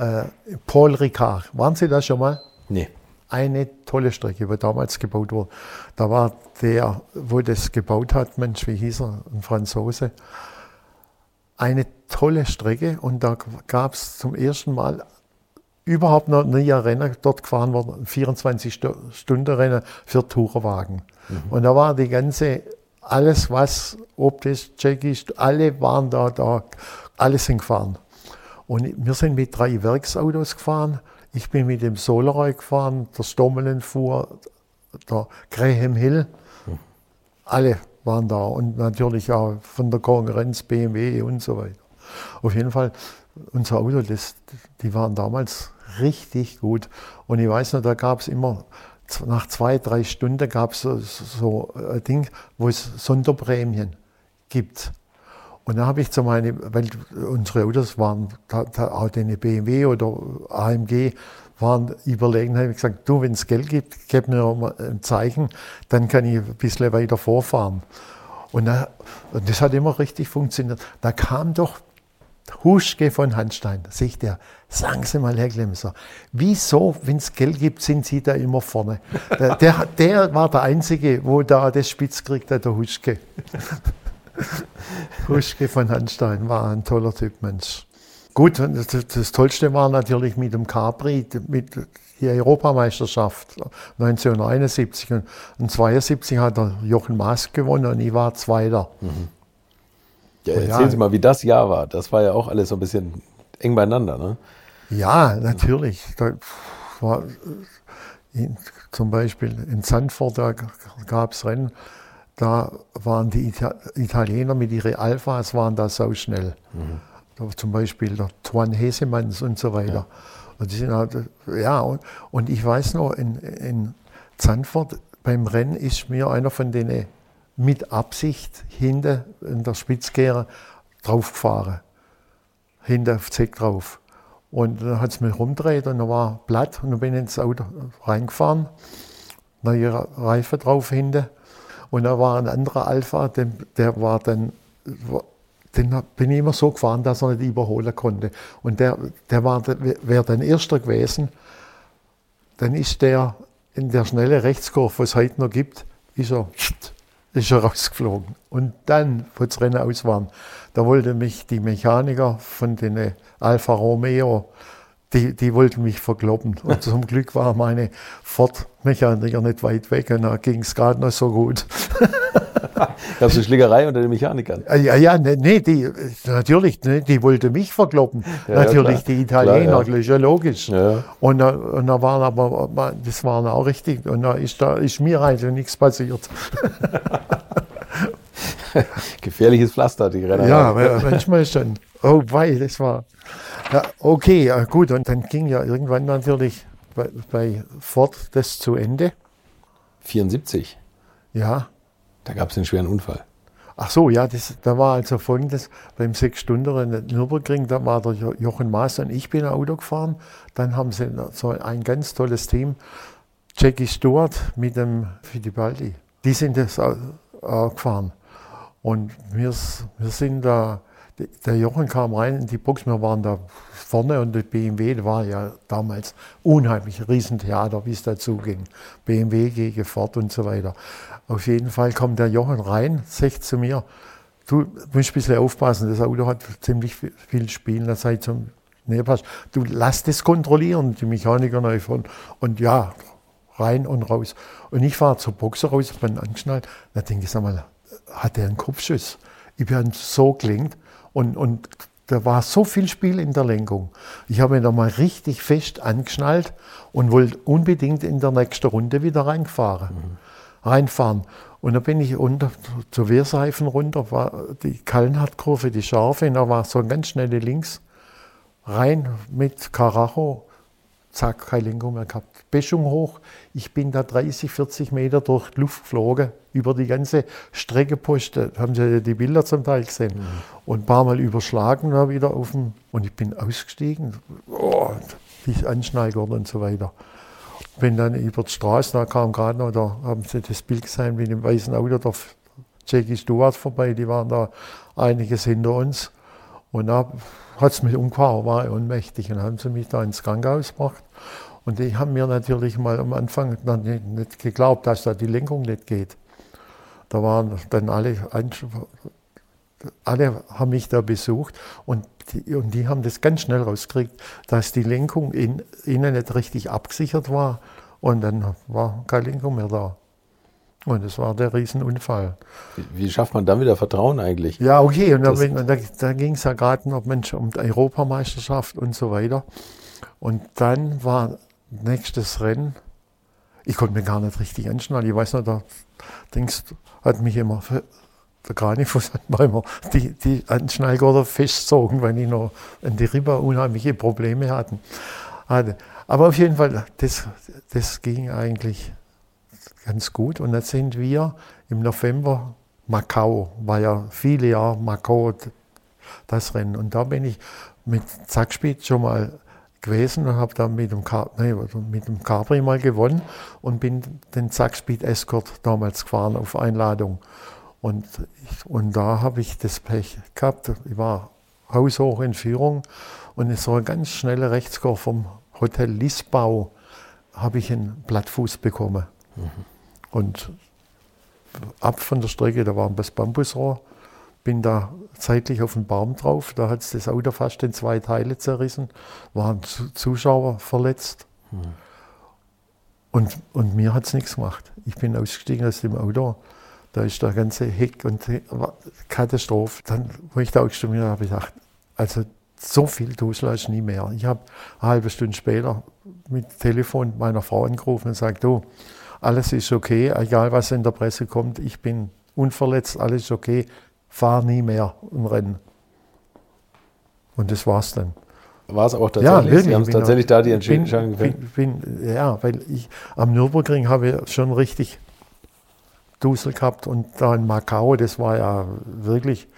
äh, Paul Ricard. Waren Sie da schon mal? Nee. eine tolle Strecke, die damals gebaut wurde. Da war der, wo das gebaut hat, Mensch, wie hieß er, ein Franzose. Eine tolle Strecke und da gab es zum ersten Mal überhaupt noch nie ein Rennen dort gefahren worden, ein 24-Stunden-Rennen für Tourenwagen. Und da war die ganze, alles was, ob das Tschechisch, alle waren da, da, alle sind gefahren. Und wir sind mit drei Werksautos gefahren. Ich bin mit dem Solaroy gefahren, der Stommelen fuhr, der Graham Hill. Alle waren da und natürlich auch von der Konkurrenz BMW und so weiter. Auf jeden Fall, unser Auto, das, die waren damals richtig gut. Und ich weiß noch, da gab es immer, nach zwei, drei Stunden gab es so, so ein Ding, wo es Sonderprämien gibt. Und da habe ich zu meine, weil unsere Autos waren, auch eine BMW oder AMG, waren überlegen, habe ich gesagt, du, wenn es Geld gibt, gib mir mal ein Zeichen, dann kann ich ein bisschen weiter vorfahren. Und, da, und das hat immer richtig funktioniert. Da kam doch Huschke von Handstein, da sagt er, sagen Sie mal, Herr Glemser, wieso, wenn es Geld gibt, sind Sie da immer vorne? Der, der, der, war der Einzige, wo da das Spitz kriegt, der Huschke. (laughs) Huschke von Handstein war ein toller Typ, Mensch. Gut, das, das Tollste war natürlich mit dem Capri, mit der Europameisterschaft 1971 und 1972 hat der Jochen Maas gewonnen und ich war Zweiter. Mhm. Ja, erzählen ja, Sie mal, wie das Jahr war. Das war ja auch alles so ein bisschen eng beieinander, ne? Ja, natürlich. Da war in, zum Beispiel in Sandford, da gab es Rennen, da waren die Ita Italiener mit ihren Alphas waren da so schnell. Mhm zum Beispiel der Twan Hesemanns und so weiter. Ja. Und, die sind halt, ja, und, und ich weiß noch, in, in Zandvoort beim Rennen ist mir einer von denen mit Absicht hinten in der Spitzkehre draufgefahren. Hinten auf Zeck drauf. Und dann hat es mich rumgedreht und dann war platt und dann bin ich ins Auto reingefahren. Neue Reifen drauf hinten. Und da war ein anderer Alpha, der, der war dann den bin ich immer so gefahren, dass er nicht überholen konnte. Und der, der wäre dann Erster gewesen, dann ist der in der schnelle Rechtskurve, was es heute noch gibt, ist er, ist er rausgeflogen. Und dann, wo das Rennen aus war, da wollte mich die Mechaniker von den Alfa Romeo die, die wollten mich verkloppen. Und (laughs) zum Glück war meine Ford-Mechaniker nicht weit weg und da ging es gerade noch so gut. (laughs) Gab es eine Schlägerei unter den Mechanikern? Ja, ja, nee, nee die, natürlich, nee, die wollte mich verkloppen. Ja, natürlich ja, die Italiener, klar, ja. logisch. Ja. Und, und da waren aber, das waren auch richtig, und da ist, da ist mir also nichts passiert. (laughs) Gefährliches Pflaster, die Renner. Ja, manchmal schon. Oh, wei, das war. Ja, okay, gut. Und dann ging ja irgendwann natürlich bei, bei Ford das zu Ende. 74? Ja. Da gab es einen schweren Unfall. Ach so, ja, das, da war also folgendes, beim Sechs-Stunden Nürburgring, da war der Jochen Maas und ich bin Auto gefahren. Dann haben sie so ein ganz tolles Team, Jackie Stewart mit dem Fittipaldi. Die sind das auch gefahren. Und wir, wir sind da der Jochen kam rein in die Box, waren da vorne und der BMW der war ja damals unheimlich Riesentheater, wie es dazu ging. BMW gegen Ford und so weiter. Auf jeden Fall kommt der Jochen rein, sagt zu mir, du musst ein bisschen aufpassen, das Auto hat ziemlich viel Spiel, da sei zum nee, pass, du lass das kontrollieren, die Mechaniker neu von und ja, rein und raus. Und ich fahre zur Box raus, bin angeschnallt, da denke ich, sag mal, hat der einen Kopfschuss? Ich bin so klingt und, und da war so viel Spiel in der Lenkung. Ich habe mich da mal richtig fest angeschnallt und wollte unbedingt in der nächsten Runde wieder reinfahren. Mhm. reinfahren. Und da bin ich unter zur Wehrseifen runter, war die Kallenhardt-Kurve, die scharfe, und da war so ein ganz schnelle Links rein mit Karacho zack, keine Lenkung mehr gehabt. Böschung hoch, ich bin da 30, 40 Meter durch die Luft geflogen, über die ganze Strecke Poste, haben Sie die Bilder zum Teil gesehen, mhm. und ein paar Mal überschlagen da wieder auf dem, und ich bin ausgestiegen, oh, wie Anschneigern und so weiter. Bin dann über die Straße, da kam gerade noch, da haben Sie das Bild gesehen, wie im weißen Auto der Jackie Stewart vorbei, die waren da einiges hinter uns. Und da hat es mich umgehauen, war ohnmächtig. Und haben sie mich da ins Krankenhaus gebracht. Und die haben mir natürlich mal am Anfang nicht geglaubt, dass da die Lenkung nicht geht. Da waren dann alle, alle haben mich da besucht und die, und die haben das ganz schnell rausgekriegt, dass die Lenkung in, innen nicht richtig abgesichert war. Und dann war keine Lenkung mehr da. Und es war der Riesenunfall. Wie, wie, schafft man dann wieder Vertrauen eigentlich? Ja, okay. Und da, da, da ging es ja gerade noch Mensch, um die Europameisterschaft und so weiter. Und dann war nächstes Rennen. Ich konnte mir gar nicht richtig anschnallen. Ich weiß noch, da denkst, hat mich immer der Kranifuß hat mir immer die, die Anschnallgurte festgezogen, weil ich noch an die Rippe unheimliche Probleme hatten, hatte. Aber auf jeden Fall, das, das ging eigentlich ganz gut. Und dann sind wir im November, Macau, war ja viele Jahre Macau das Rennen. Und da bin ich mit Zackspeed schon mal gewesen und habe dann mit dem, Car nee, mit dem Capri mal gewonnen und bin den Zackspeed Escort damals gefahren auf Einladung. Und, ich, und da habe ich das Pech gehabt. Ich war haushoch in Führung und es war ein ganz schneller Rechtskorb vom Hotel Lisbau, habe ich einen Blattfuß bekommen. Mhm. Und ab von der Strecke, da war das Bambusrohr, bin da zeitlich auf den Baum drauf, da hat es das Auto fast in zwei Teile zerrissen, waren Zuschauer verletzt. Mhm. Und, und mir hat es nichts gemacht. Ich bin ausgestiegen aus dem Auto, da ist der ganze Heck und Katastrophe. Dann, wo ich da ausgestiegen bin, habe ich gedacht, also so viel Duschler nie mehr. Ich habe eine halbe Stunde später mit Telefon meiner Frau angerufen und gesagt, du, alles ist okay, egal was in der Presse kommt, ich bin unverletzt, alles ist okay, fahr nie mehr ein Rennen. Und das war's dann. War es auch tatsächlich? Ja, wirklich. Sie haben tatsächlich da die Entscheidung gefällt? Ja, weil ich am Nürburgring habe ich schon richtig Dusel gehabt und da in Macau, das war ja wirklich,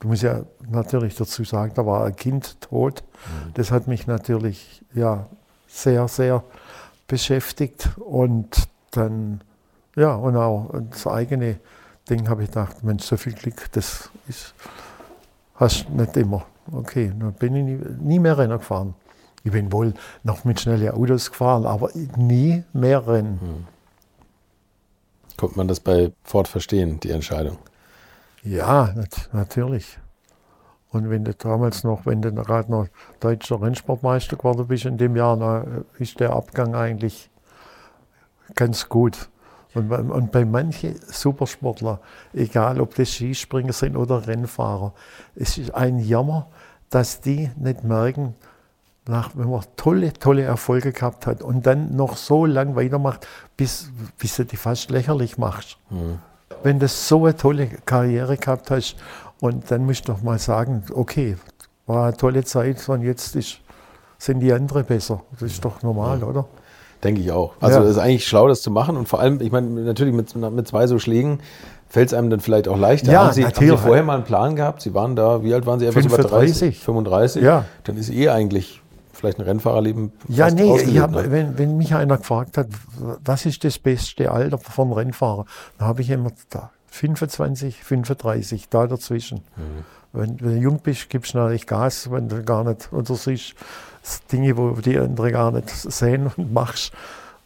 du musst ja natürlich dazu sagen, da war ein Kind tot. Mhm. Das hat mich natürlich ja sehr, sehr beschäftigt und dann, ja, und auch das eigene Ding habe ich gedacht, Mensch, so viel Glück, das ist, hast du nicht immer. Okay, dann bin ich nie, nie mehr Rennen gefahren. Ich bin wohl noch mit schnellen Autos gefahren, aber nie mehr Rennen. Hm. Konnte man das bei Ford verstehen, die Entscheidung? Ja, nat natürlich. Und wenn du damals noch, wenn du gerade noch deutscher Rennsportmeister geworden bist in dem Jahr, dann ist der Abgang eigentlich ganz gut. Und, und bei manchen Supersportler, egal ob das Skispringer sind oder Rennfahrer, es ist ein Jammer, dass die nicht merken, nach, wenn man tolle, tolle Erfolge gehabt hat und dann noch so lang weitermacht, bis, bis du die fast lächerlich machst. Mhm. Wenn du so eine tolle Karriere gehabt hast und dann musst du doch mal sagen, okay, war eine tolle Zeit und jetzt ist, sind die anderen besser. Das ist doch normal, mhm. oder? Denke ich auch. Also es ja. ist eigentlich schlau, das zu machen. Und vor allem, ich meine, natürlich mit, mit zwei so Schlägen fällt es einem dann vielleicht auch leichter. Ja, haben, Sie, haben Sie vorher mal einen Plan gehabt? Sie waren da, wie alt waren Sie? Etwas 35. 35? Ja. Dann ist eh eigentlich vielleicht ein Rennfahrerleben Ja, nee, ich hab, ne? wenn, wenn mich einer gefragt hat, was ist das beste Alter vom Rennfahrer, dann habe ich immer da 25, 35, da dazwischen. Mhm. Wenn, wenn, du jung bist, gibst du natürlich Gas, wenn du gar nicht oder siehst, Dinge, wo die anderen gar nicht sehen und machst.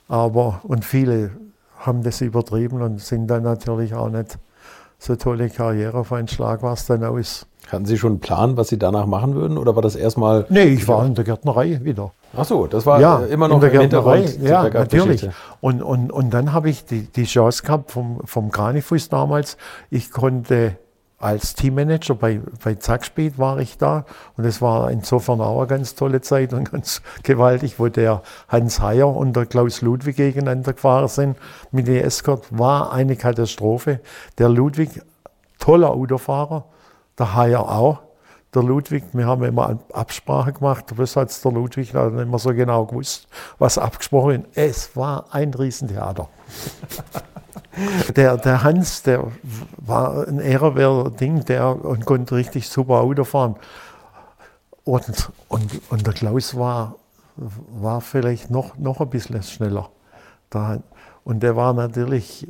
Aber, und viele haben das übertrieben und sind dann natürlich auch nicht so tolle Karriere auf einen Schlag, was dann aus. Hatten Sie schon einen Plan, was Sie danach machen würden? Oder war das erstmal. Nee, ich war in der Gärtnerei wieder. Ach so, das war ja, immer noch in der Gärtnerei. Ja, natürlich. Und, und, und dann habe ich die, die Chance gehabt vom, vom Granifuß damals. Ich konnte als Teammanager bei, bei Zackspeed war ich da und es war insofern auch eine ganz tolle Zeit und (laughs) ganz gewaltig, wo der Hans Heyer und der Klaus Ludwig gegeneinander gefahren sind mit der Escort, war eine Katastrophe. Der Ludwig, toller Autofahrer, der Heyer auch. Der Ludwig, wir haben immer Absprache gemacht, was hat der Ludwig dann immer so genau gewusst, was abgesprochen. Es war ein Riesentheater. (laughs) Der, der Hans, der war ein ehrenwerter Ding, der und konnte richtig super Auto fahren. Und, und, und der Klaus war, war vielleicht noch, noch ein bisschen schneller. Da, und der war natürlich,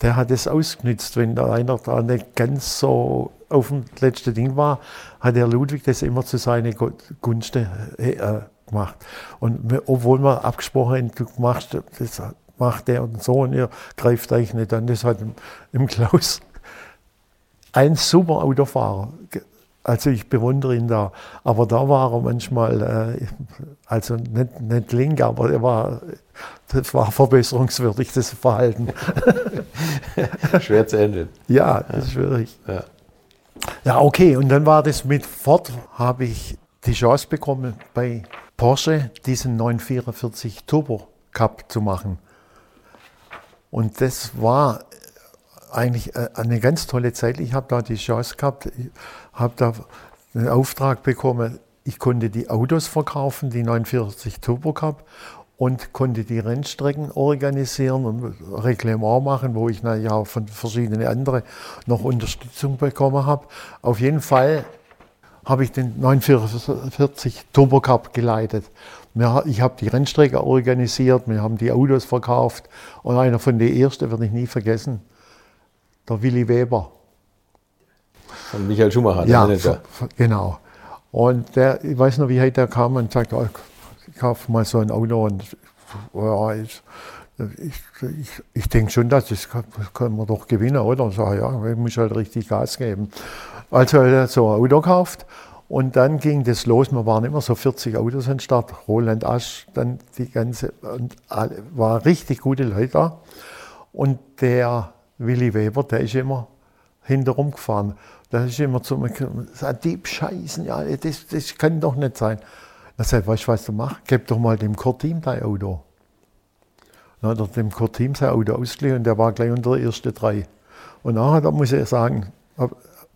der hat es ausgenützt, wenn da einer da nicht ganz so auf dem letzten Ding war, hat der Ludwig das immer zu seinen Gunsten äh, gemacht. Und obwohl wir abgesprochen haben, du machst das macht der und so und ihr greift euch nicht an. Das hat im, im Klaus ein super Autofahrer. Also ich bewundere ihn da. Aber da war er manchmal, äh, also nicht, nicht link, aber er war, das war verbesserungswürdig, das Verhalten. (laughs) Schwer zu handeln. Ja, das ist schwierig. Ja. ja, okay. Und dann war das mit Ford, habe ich die Chance bekommen, bei Porsche diesen 944 Turbo Cup zu machen. Und das war eigentlich äh, eine ganz tolle Zeit. Ich habe da die Chance gehabt, habe da einen Auftrag bekommen. Ich konnte die Autos verkaufen, die 49 Turbo Cup und konnte die Rennstrecken organisieren und Reglement machen, wo ich ja von verschiedenen anderen noch Unterstützung bekommen habe. Auf jeden Fall habe ich den 944 Turbo Cup geleitet. Ich habe die Rennstrecke organisiert, wir haben die Autos verkauft und einer von den ersten werde ich nie vergessen, der Willi Weber. Von Michael Schumacher, der ja, Manager. genau. Und der, ich weiß noch, wie heute der kam und sagte, oh, ich kaufe mal so ein Auto und ja, ich, ich, ich, ich denke schon, dass das können wir doch gewinnen, oder? So, ja, ich muss halt richtig Gas geben. Also hat er so ein Auto gekauft und dann ging das los. Wir waren immer so 40 Autos am Start. Roland Asch, dann die ganze, und alle, war richtig gute Leute da. Und der Willi Weber, der ist immer hinterrum gefahren. Da ist immer zu mir gekommen, die Scheißen, ja, das, das kann doch nicht sein. Da sagt weißt du, was du machst? Gib doch mal dem Kurtim dein Auto. Dann hat er dem Kurtim sein Auto ausgeliehen und der war gleich unter der ersten drei. Und nachher, da muss ich sagen,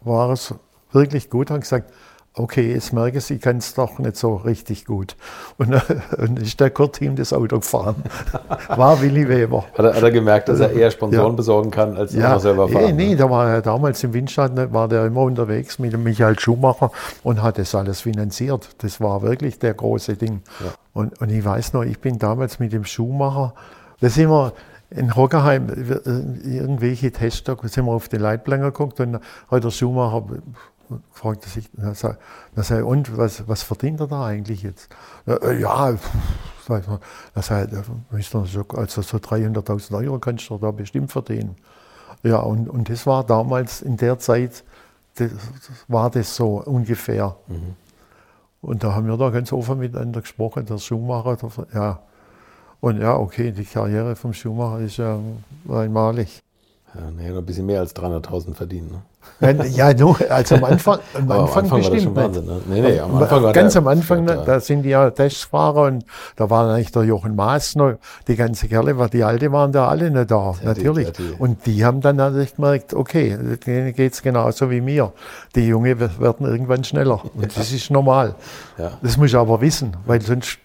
war es wirklich gut. Hat gesagt, okay, jetzt merke ich, ich kann es doch nicht so richtig gut. Und dann ist der Kurtim das Auto gefahren. (laughs) War Willi Weber. Hat er, hat er gemerkt, dass er eher Sponsoren ja. besorgen kann, als ja. er selber fahren? Nee, nee, da war er damals im Windstand, war der immer unterwegs mit dem Michael Schumacher und hat das alles finanziert. Das war wirklich der große Ding. Ja. Und, und ich weiß noch, ich bin damals mit dem Schumacher, das sind wir, in Hockerheim irgendwelche Tester, sind wir auf den Leitplan geguckt und hat der Schumacher fragte sich, na, sei, und was, was verdient er da eigentlich jetzt? Äh, ja, das sei, also so 300.000 Euro kannst du da bestimmt verdienen. Ja, und, und das war damals in der Zeit, das, war das so ungefähr. Mhm. Und da haben wir da ganz offen miteinander gesprochen, der Schuhmacher, der, ja. Und ja, okay, die Karriere vom Schuhmacher ist ja einmalig. Ja, noch ein bisschen mehr als 300.000 verdienen. Ne? Ja, nur, also am Anfang, (laughs) am Anfang, am Anfang bestimmt war das schon Wahnsinn, ne? nee, nee, am Anfang war Ganz der, am Anfang, ne, da sind die ja Testfahrer und da war eigentlich der Jochen Maas noch, die ganze Kerle, die Alte waren da alle nicht da, ja, natürlich. Die, die. Und die haben dann natürlich gemerkt, okay, denen geht's genauso wie mir. Die Junge werden irgendwann schneller und das ist normal. Ja. Das muss ich aber wissen, weil sonst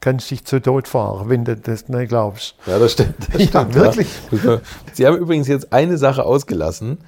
kannst dich zu Tod fahren, wenn du das nicht glaubst. Ja, das stimmt. Das (laughs) ja, (laughs) stimmt, wirklich. Ja. Sie haben übrigens jetzt eine Sache ausgelassen.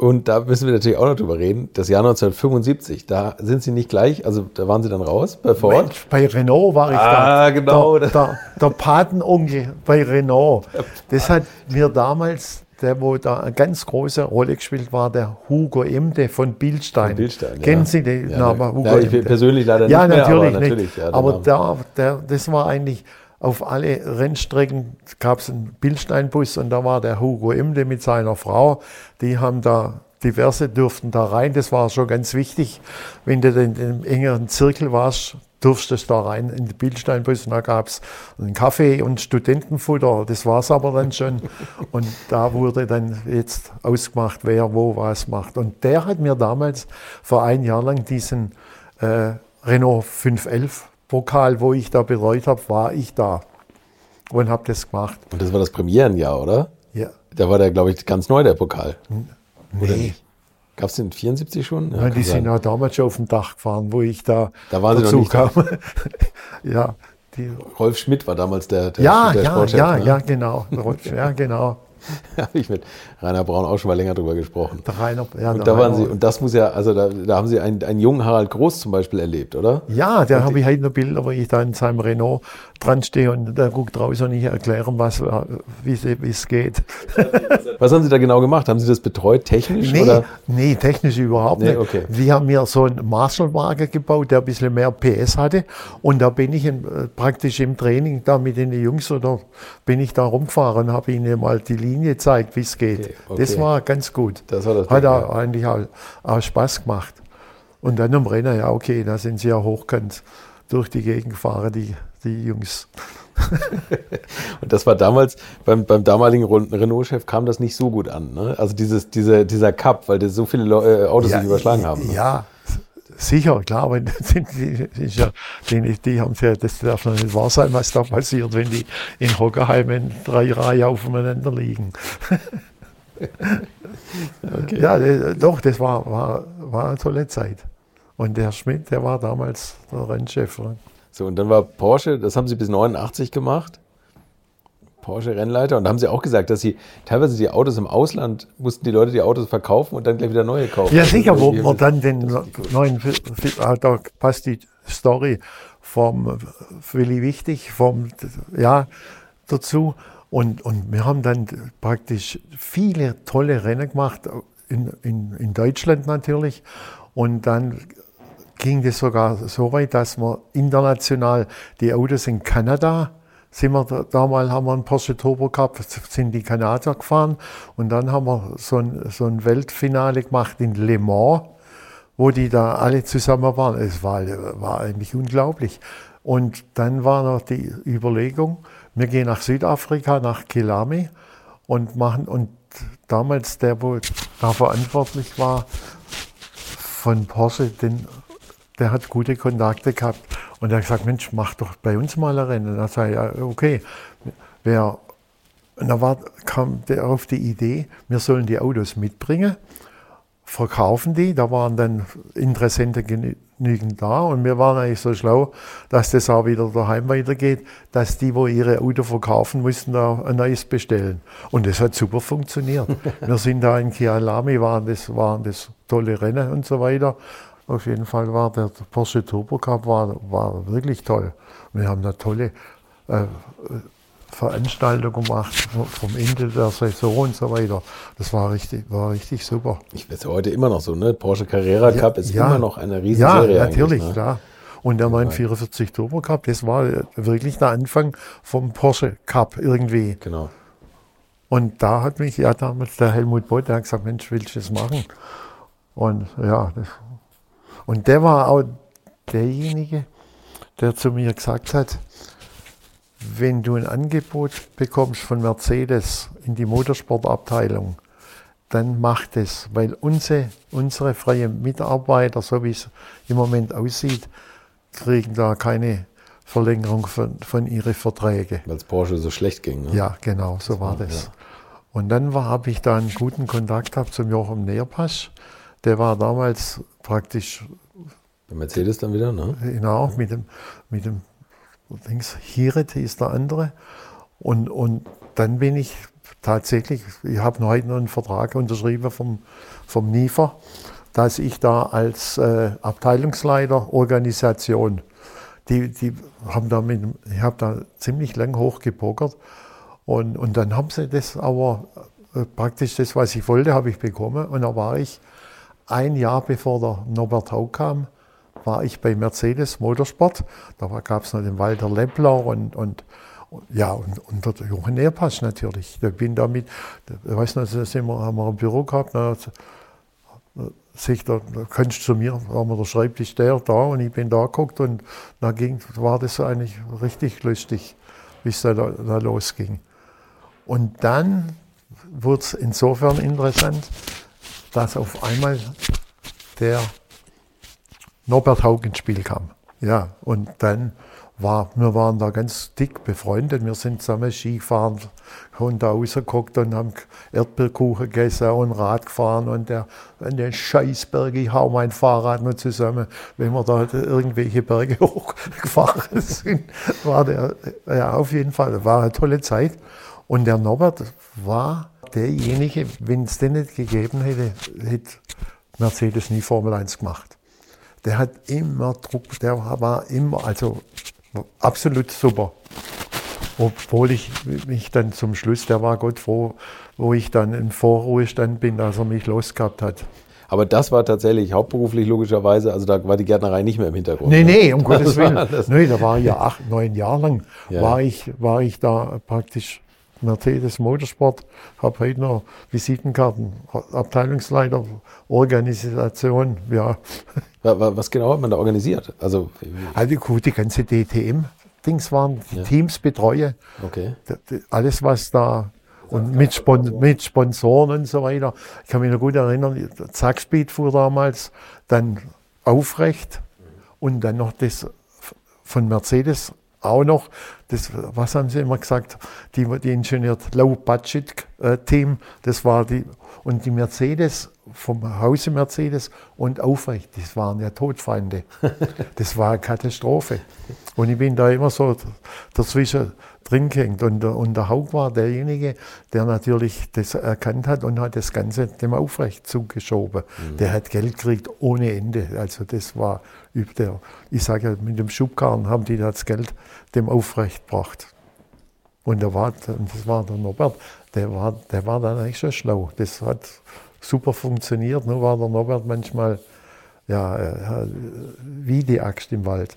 Und da müssen wir natürlich auch noch drüber reden. Das Jahr 1975, da sind Sie nicht gleich, also da waren Sie dann raus bei Ford? Mensch, bei Renault war ich ah, da. Ah, genau. Der, der, der Patenonkel bei Renault. (laughs) Das hat mir damals, der wo da eine ganz große Rolle gespielt war, der Hugo Emde von Bildstein. Von Bildstein Kennen ja. Sie den ja, Namen Hugo ja, ich Emde? persönlich leider nicht ja, mehr, natürlich aber natürlich. Ja, aber da, der, das war eigentlich auf alle Rennstrecken gab es einen Bildsteinbus und da war der Hugo Imde mit seiner Frau. Die haben da diverse durften da rein. Das war schon ganz wichtig. Wenn du in dem engeren Zirkel warst, durftest du da rein in den Bildsteinbus. Und da gab es einen Kaffee und Studentenfutter. Das war es aber dann schon. (laughs) Und da wurde dann jetzt ausgemacht, wer wo was macht. Und der hat mir damals vor ein Jahr lang diesen äh, Renault 511 Pokal, wo ich da betreut habe, war ich da und habe das gemacht. Und das war das Premierenjahr, oder? Ja. Da war der, glaube ich, ganz neu, der Pokal. Nee. Gab es den 74 schon? Ja, Nein, die sein. sind ja damals schon auf dem Dach gefahren, wo ich da da waren dazu kam. (laughs) ja, die Rolf Schmidt war damals der, der, ja, der ja, Sportchef. Ja, ne? ja, genau. Rolf, ja, genau. (laughs) habe ich mit Rainer Braun auch schon mal länger drüber gesprochen. Rainer, ja, und da waren Sie, und das muss ja, also da, da haben Sie einen, einen jungen Harald Groß zum Beispiel erlebt, oder? Ja, der habe ich heute noch Bilder, wo ich da in seinem Renault dran stehe und der guckt raus und ich erkläre, was, wie es geht. (laughs) was haben Sie da genau gemacht? Haben Sie das betreut technisch? Nee, oder? nee technisch überhaupt nee, nicht. Okay. Wir haben mir so einen Marshall-Wagen gebaut, der ein bisschen mehr PS hatte und da bin ich in, äh, praktisch im Training da mit den Jungs oder bin ich da rumgefahren und habe ihnen mal die Linie gezeigt, wie es geht. Okay, okay. Das war ganz gut. Das war das Hat auch eigentlich auch, auch, Spaß gemacht. Und dann am Renner, ja okay, da sind sie ja hochkant durch die Gegend gefahren, die, die Jungs. (laughs) und das war damals, beim, beim damaligen Renault-Chef kam das nicht so gut an. Ne? Also dieses, diese, dieser Cup, weil das so viele äh, Autos ja, sich überschlagen haben. Ne? Ja, Sicher, klar, aber (laughs) die, die, die, haben ja, das darf noch nicht wahr sein, was da passiert, wenn die in Hockerheim in drei Reihen aufeinander liegen. (laughs) okay. Ja, das, doch, das war, war, war eine tolle Zeit. Und der Schmidt, der war damals der Rennchef. Ne? So, und dann war Porsche, das haben Sie bis 89 gemacht. Porsche-Rennleiter. Und da haben Sie auch gesagt, dass Sie teilweise die Autos im Ausland, mussten die Leute die Autos verkaufen und dann gleich wieder neue kaufen. Ja, sicher, wo man dann den neuen, ah, da passt die Story vom Willi Wichtig, vom, ja, dazu. Und, und wir haben dann praktisch viele tolle Rennen gemacht, in, in, in Deutschland natürlich. Und dann ging das sogar so weit, dass wir international die Autos in Kanada sind wir da, damals haben wir einen Porsche Turbo gehabt, sind die Kanadier gefahren und dann haben wir so ein, so ein Weltfinale gemacht in Le Mans, wo die da alle zusammen waren. Es war, war eigentlich unglaublich. Und dann war noch die Überlegung, wir gehen nach Südafrika, nach Kilami und machen, und damals der, wo da verantwortlich war von Porsche, den, der hat gute Kontakte gehabt. Und er hat gesagt, Mensch, mach doch bei uns mal ein Rennen. Und dann sage ich, ja, okay. Wer, und dann war, kam der auf die Idee, wir sollen die Autos mitbringen, verkaufen die. Da waren dann Interessenten genügend da. Und wir waren eigentlich so schlau, dass das auch wieder daheim weitergeht, dass die, wo ihre Auto verkaufen, mussten da ein neues bestellen. Und das hat super funktioniert. (laughs) wir sind da in Kialami, waren das, waren das tolle Rennen und so weiter. Auf jeden Fall war der Porsche Turbo Cup war, war wirklich toll. Wir haben da tolle äh, Veranstaltung gemacht vom Ende der Saison und so weiter. Das war richtig, war richtig super. Ich weiß heute immer noch so, ne? Porsche Carrera Cup ja, ist ja, immer noch eine riesige Ja, natürlich, ne? klar. Und der 944 Turbo Cup, das war wirklich der Anfang vom Porsche Cup irgendwie. Genau. Und da hat mich ja damals der Helmut Bott, der hat gesagt, Mensch, willst du das machen? Und ja, das und der war auch derjenige, der zu mir gesagt hat, wenn du ein Angebot bekommst von Mercedes in die Motorsportabteilung, dann mach das, weil unsere, unsere freien Mitarbeiter, so wie es im Moment aussieht, kriegen da keine Verlängerung von, von ihren Verträgen. Weil es Porsche so schlecht ging. Ne? Ja, genau, so war das. Ja. Und dann habe ich da einen guten Kontakt gehabt zum Joachim Neerpasch. Der war damals praktisch. Der Mercedes dann wieder, ne? Genau, mit dem, mit dem Dings, Hiret ist der andere. Und, und dann bin ich tatsächlich, ich habe heute noch einen Vertrag unterschrieben vom, vom NIFA, dass ich da als äh, Abteilungsleiter Organisation, die, die haben da mit, ich habe da ziemlich lang hochgepokert und, und dann haben sie das aber äh, praktisch das, was ich wollte, habe ich bekommen und da war ich ein Jahr bevor der Norbert Hau kam, war ich bei Mercedes Motorsport. Da gab es noch den Walter Lempler und, und, ja, und, und der Jochen Ehrpass natürlich. Ich bin damit, ich weiß noch, da sind wir, haben wir ein Büro gehabt, da, sich da, da kannst du zu mir, haben wir der Schreibtisch der da und ich bin da geguckt und da ging, war das eigentlich richtig lustig, wie es da, da losging. Und dann wurde es insofern interessant, dass auf einmal der Norbert Haug ins Spiel kam. Ja, und dann war, wir waren da ganz dick befreundet. Wir sind zusammen Skifahren, haben da rausgeguckt und haben Erdbeerkuchen gegessen und Rad gefahren und der, an den Scheißberg, ich hau mein Fahrrad nur zusammen, wenn wir da irgendwelche Berge (laughs) hochgefahren sind. War der, ja, auf jeden Fall, war eine tolle Zeit. Und der Norbert war derjenige, wenn es den nicht gegeben hätte, hätte Mercedes nie Formel 1 gemacht. Der hat immer Druck, der war immer, also absolut super. Obwohl ich mich dann zum Schluss, der war Gott froh, wo ich dann im Vorruhestand bin, dass er mich losgehabt hat. Aber das war tatsächlich hauptberuflich logischerweise, also da war die Gärtnerei nicht mehr im Hintergrund. Nee, nee, um Gottes Willen. Nee, da war ja acht, neun Jahre lang, ja. war, ich, war ich da praktisch Mercedes Motorsport, habe heute noch Visitenkarten, Abteilungsleiter, Organisation, ja. (laughs) Was genau hat man da organisiert? Also, also gut, die ganze DTM-Dings waren, die ja. Teams betreue. Okay. Alles, was da und mit, Spon mit Sponsoren und so weiter. Ich kann mich noch gut erinnern, Zackspeed fuhr damals, dann Aufrecht und dann noch das von Mercedes auch noch, das, was haben Sie immer gesagt, die, die Ingenieur Low-Budget-Team, das war die, und die Mercedes, vom Hause Mercedes und Aufrecht, das waren ja Todfeinde. (laughs) Das war eine Katastrophe. Und ich bin da immer so dazwischen drin gehängt. Und, und der Haug war derjenige, der natürlich das erkannt hat und hat das Ganze dem Aufrecht zugeschoben. Mhm. Der hat Geld gekriegt ohne Ende. Also das war der, ich sage ja, mit dem Schubkarren haben die das Geld dem Aufrecht gebracht. Und der war, das war der Norbert, der war, der war dann eigentlich schon schlau. Das hat super funktioniert, nur war der Norbert manchmal ja, äh, wie die Axt im Wald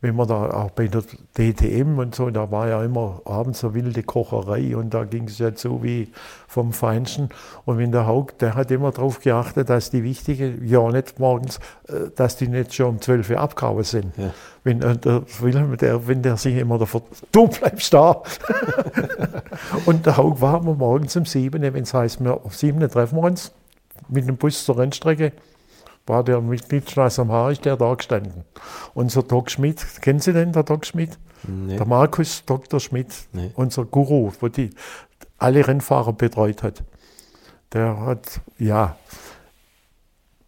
wenn man da auch bei der DTM und so, da war ja immer abends eine wilde Kocherei und da ging es ja so wie vom Feinsten. Und wenn der Haug, der hat immer darauf geachtet, dass die wichtigen, ja nicht morgens, äh, dass die nicht schon um 12 Uhr abgehauen sind. Ja. Wenn äh, der Wilhelm, der, wenn der sich immer davor, du bleibst da. (laughs) und der Haug war immer morgens um 7, wenn es heißt, wir, um 7 treffen wir uns mit dem Bus zur Rennstrecke war der Mitgliedstraße am Haar, ist der da gestanden. Unser Doc Schmidt, kennen Sie den, der Doc Schmidt? Nee. Der Markus Dr. Schmidt, nee. unser Guru, wo die alle Rennfahrer betreut hat. Der hat, ja,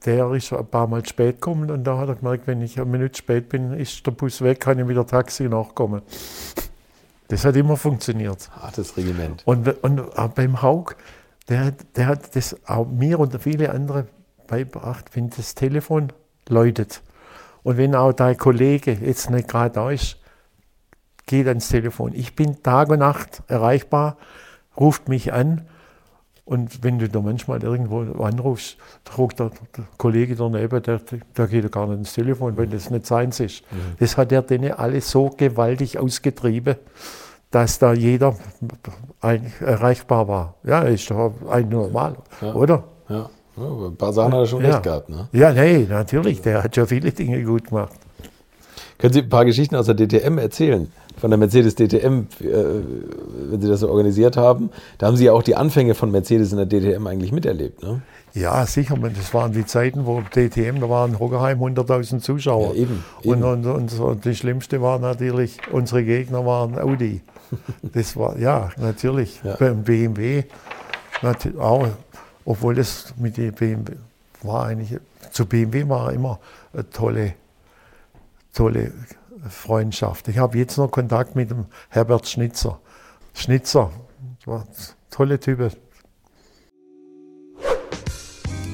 der ist ein paar Mal spät gekommen und da hat er gemerkt, wenn ich eine Minute spät bin, ist der Bus weg, kann ich wieder Taxi nachkommen. Das hat immer funktioniert. Hartes Regiment. Und, und beim Haug, der, der hat das auch mir und viele andere beibracht, wenn das Telefon läutet und wenn auch dein Kollege jetzt nicht gerade da ist, geht ans Telefon. Ich bin Tag und Nacht erreichbar, ruft mich an und wenn du da manchmal irgendwo anrufst, druckt der, der Kollege daneben, der, der geht ja gar nicht ins Telefon, weil das nicht seins ist. Mhm. Das hat er denen alles so gewaltig ausgetrieben, dass da jeder erreichbar war. Ja, ist doch ein normal, ja. oder? Ja. Ein paar Sachen hat er schon ja. recht gehabt. Ne? Ja, nee, natürlich. Der hat schon viele Dinge gut gemacht. Können Sie ein paar Geschichten aus der DTM erzählen? Von der Mercedes DTM, äh, wenn Sie das so organisiert haben. Da haben Sie ja auch die Anfänge von Mercedes in der DTM eigentlich miterlebt, ne? Ja, sicher. Das waren die Zeiten, wo DTM, da waren Hockerheim 100.000 Zuschauer. Ja, eben, eben. Und, und, und, das Schlimmste war natürlich, unsere Gegner waren Audi. (laughs) Das war, ja, natürlich. Ja. Beim BMW auch obwohl das mit dem BMW war eigentlich, zu BMW war immer eine tolle, tolle Freundschaft. Ich habe jetzt noch Kontakt mit dem Herbert Schnitzer. Schnitzer, war ein tolle Typ,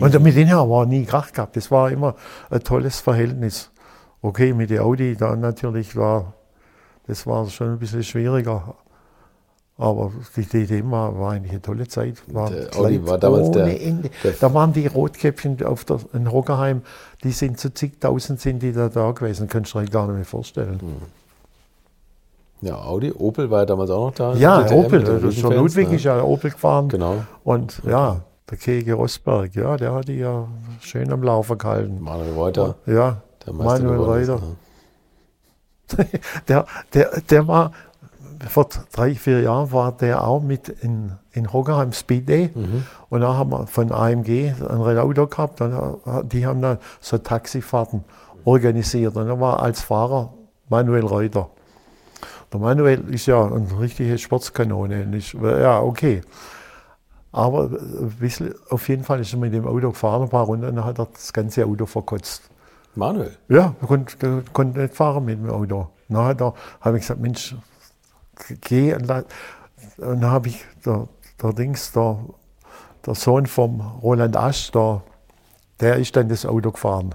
Und mit denen haben wir nie Krach gehabt. Das war immer ein tolles Verhältnis. Okay, mit der Audi da natürlich war, das war schon ein bisschen schwieriger. Aber die DTM war, war eigentlich eine tolle Zeit. War Audi war damals der- Ende. der- da waren die Rotkäppchen auf der, in Hockerheim, die sind zu zigtausend sind die da, da gewesen. Kannst du dir gar nicht mehr vorstellen. Ja, Audi, Opel war ja damals auch noch da. Ja, DTM, Opel, der Riesenfans, Ludwig ne? ist ja Opel gefahren. Genau. Und ja, der Kege Rosberg, ja, der hat die ja schön am Laufen gehalten. Manuel Reuter, Ja, der Manuel Reuter. ne? (laughs) Der, der, der war, vor drei, vier Jahren war der auch mit in, in Hockenheim Speed Day. Mhm. Und da haben wir von AMG ein Renault gehabt. Und die haben dann so Taxifahrten organisiert. Und da war als Fahrer Manuel Reuter. Der Manuel ist ja eine richtige Sportskanone. Und ich, ja, okay. Aber ein bisschen, auf jeden Fall ist er mit dem Auto gefahren, ein paar Runden, und dann hat er das ganze Auto verkotzt. Manuel. Ja, er konnte, konnte nicht fahren mit dem Auto. Dann hat er, habe ich gesagt, Mensch, geh. Und dann habe ich, der, der Dings, der, der Sohn vom Roland Asch, der, der ist dann das Auto gefahren.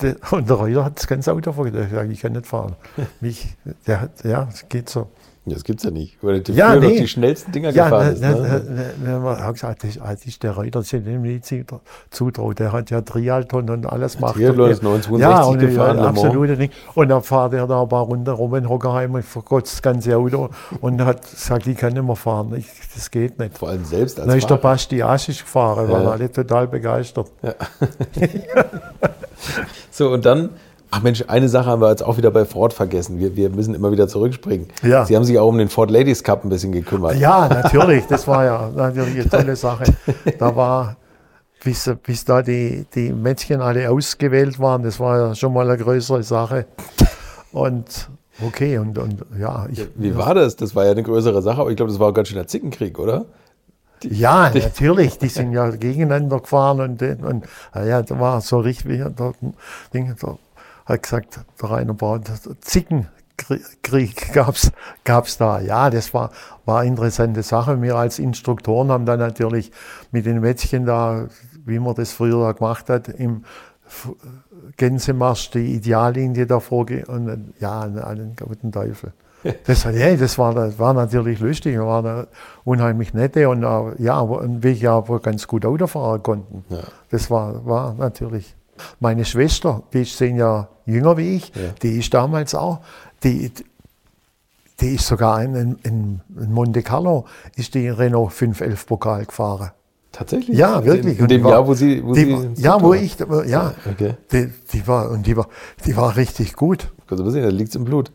(laughs) Und der Reuter hat das ganze Auto vergessen. Ich kann nicht fahren. (laughs) Mich, der hat, ja, es geht so. Das gibt's ja nicht. Weil der Ja, nee. die schnellsten Dinger Ja, gefahren ne, ist. ne, ne, ne, man hat gesagt, das, das ist der Reuter, dem nicht zu- zutraut. Der hat ja Triathlon und alles gemacht. Triathlon Und- ist 1962 ja, und, gefahren, Ja, absolut nicht. Und dann fährt er da ein paar Runden rum in Hockerheim und verkotzt das ganze Auto und hat gesagt, ich kann nicht mehr fahren. Ich, das geht nicht. Vor allem selbst als Dann ist der. Basti Aschisch gefahren, waren Ja. alle total begeistert. (laughs) So, und dann, ach Mensch, eine Sache haben wir jetzt auch wieder bei Ford vergessen. Wir, wir müssen immer wieder zurückspringen. Ja. Sie haben sich auch um den Ford Ladies Cup ein bisschen gekümmert. Ja, natürlich, das war ja (laughs) natürlich eine tolle Sache. Da war, bis, bis da die, die Mädchen alle ausgewählt waren, das war ja schon mal eine größere Sache. Und okay, und, und ja, ich, Wie war das? Das war ja eine größere Sache, aber ich glaube, das war auch ganz schön ein Zickenkrieg, oder? ja, (laughs) natürlich, die sind ja gegeneinander gefahren und, und ja, da war so richtig, der Ding, da hat gesagt, der Rainer Braun, Zickenkrieg (laughs) gab's gab's da. Ja, das war, war eine interessante Sache. Wir als Instruktoren haben dann natürlich mit den Mädchen da, wie man das früher da gemacht hat, im Gänsemarsch die Ideallinie davor und ja, einen guten Teufel. (laughs) Das, war- ja, das, war, das war natürlich lustig, wir waren da unheimlich nette und äh, ja, und wir ja wohl ganz gut Auto fahren konnten. Ja. Das war, war natürlich. Meine Schwester, die ist zehn Jahre jünger wie ich, Ja. die ist damals auch, die, die ist sogar in, in, in Monte Carlo, ist die Renault 511 Pokal gefahren. Tatsächlich? Ja, wirklich. In, in dem war- Jahr, wo Sie. Wo die, Sie ja, wo ich, ja, Okay. die, die war, und die war, die war richtig gut. Also, wir sehen, da liegt es im Blut.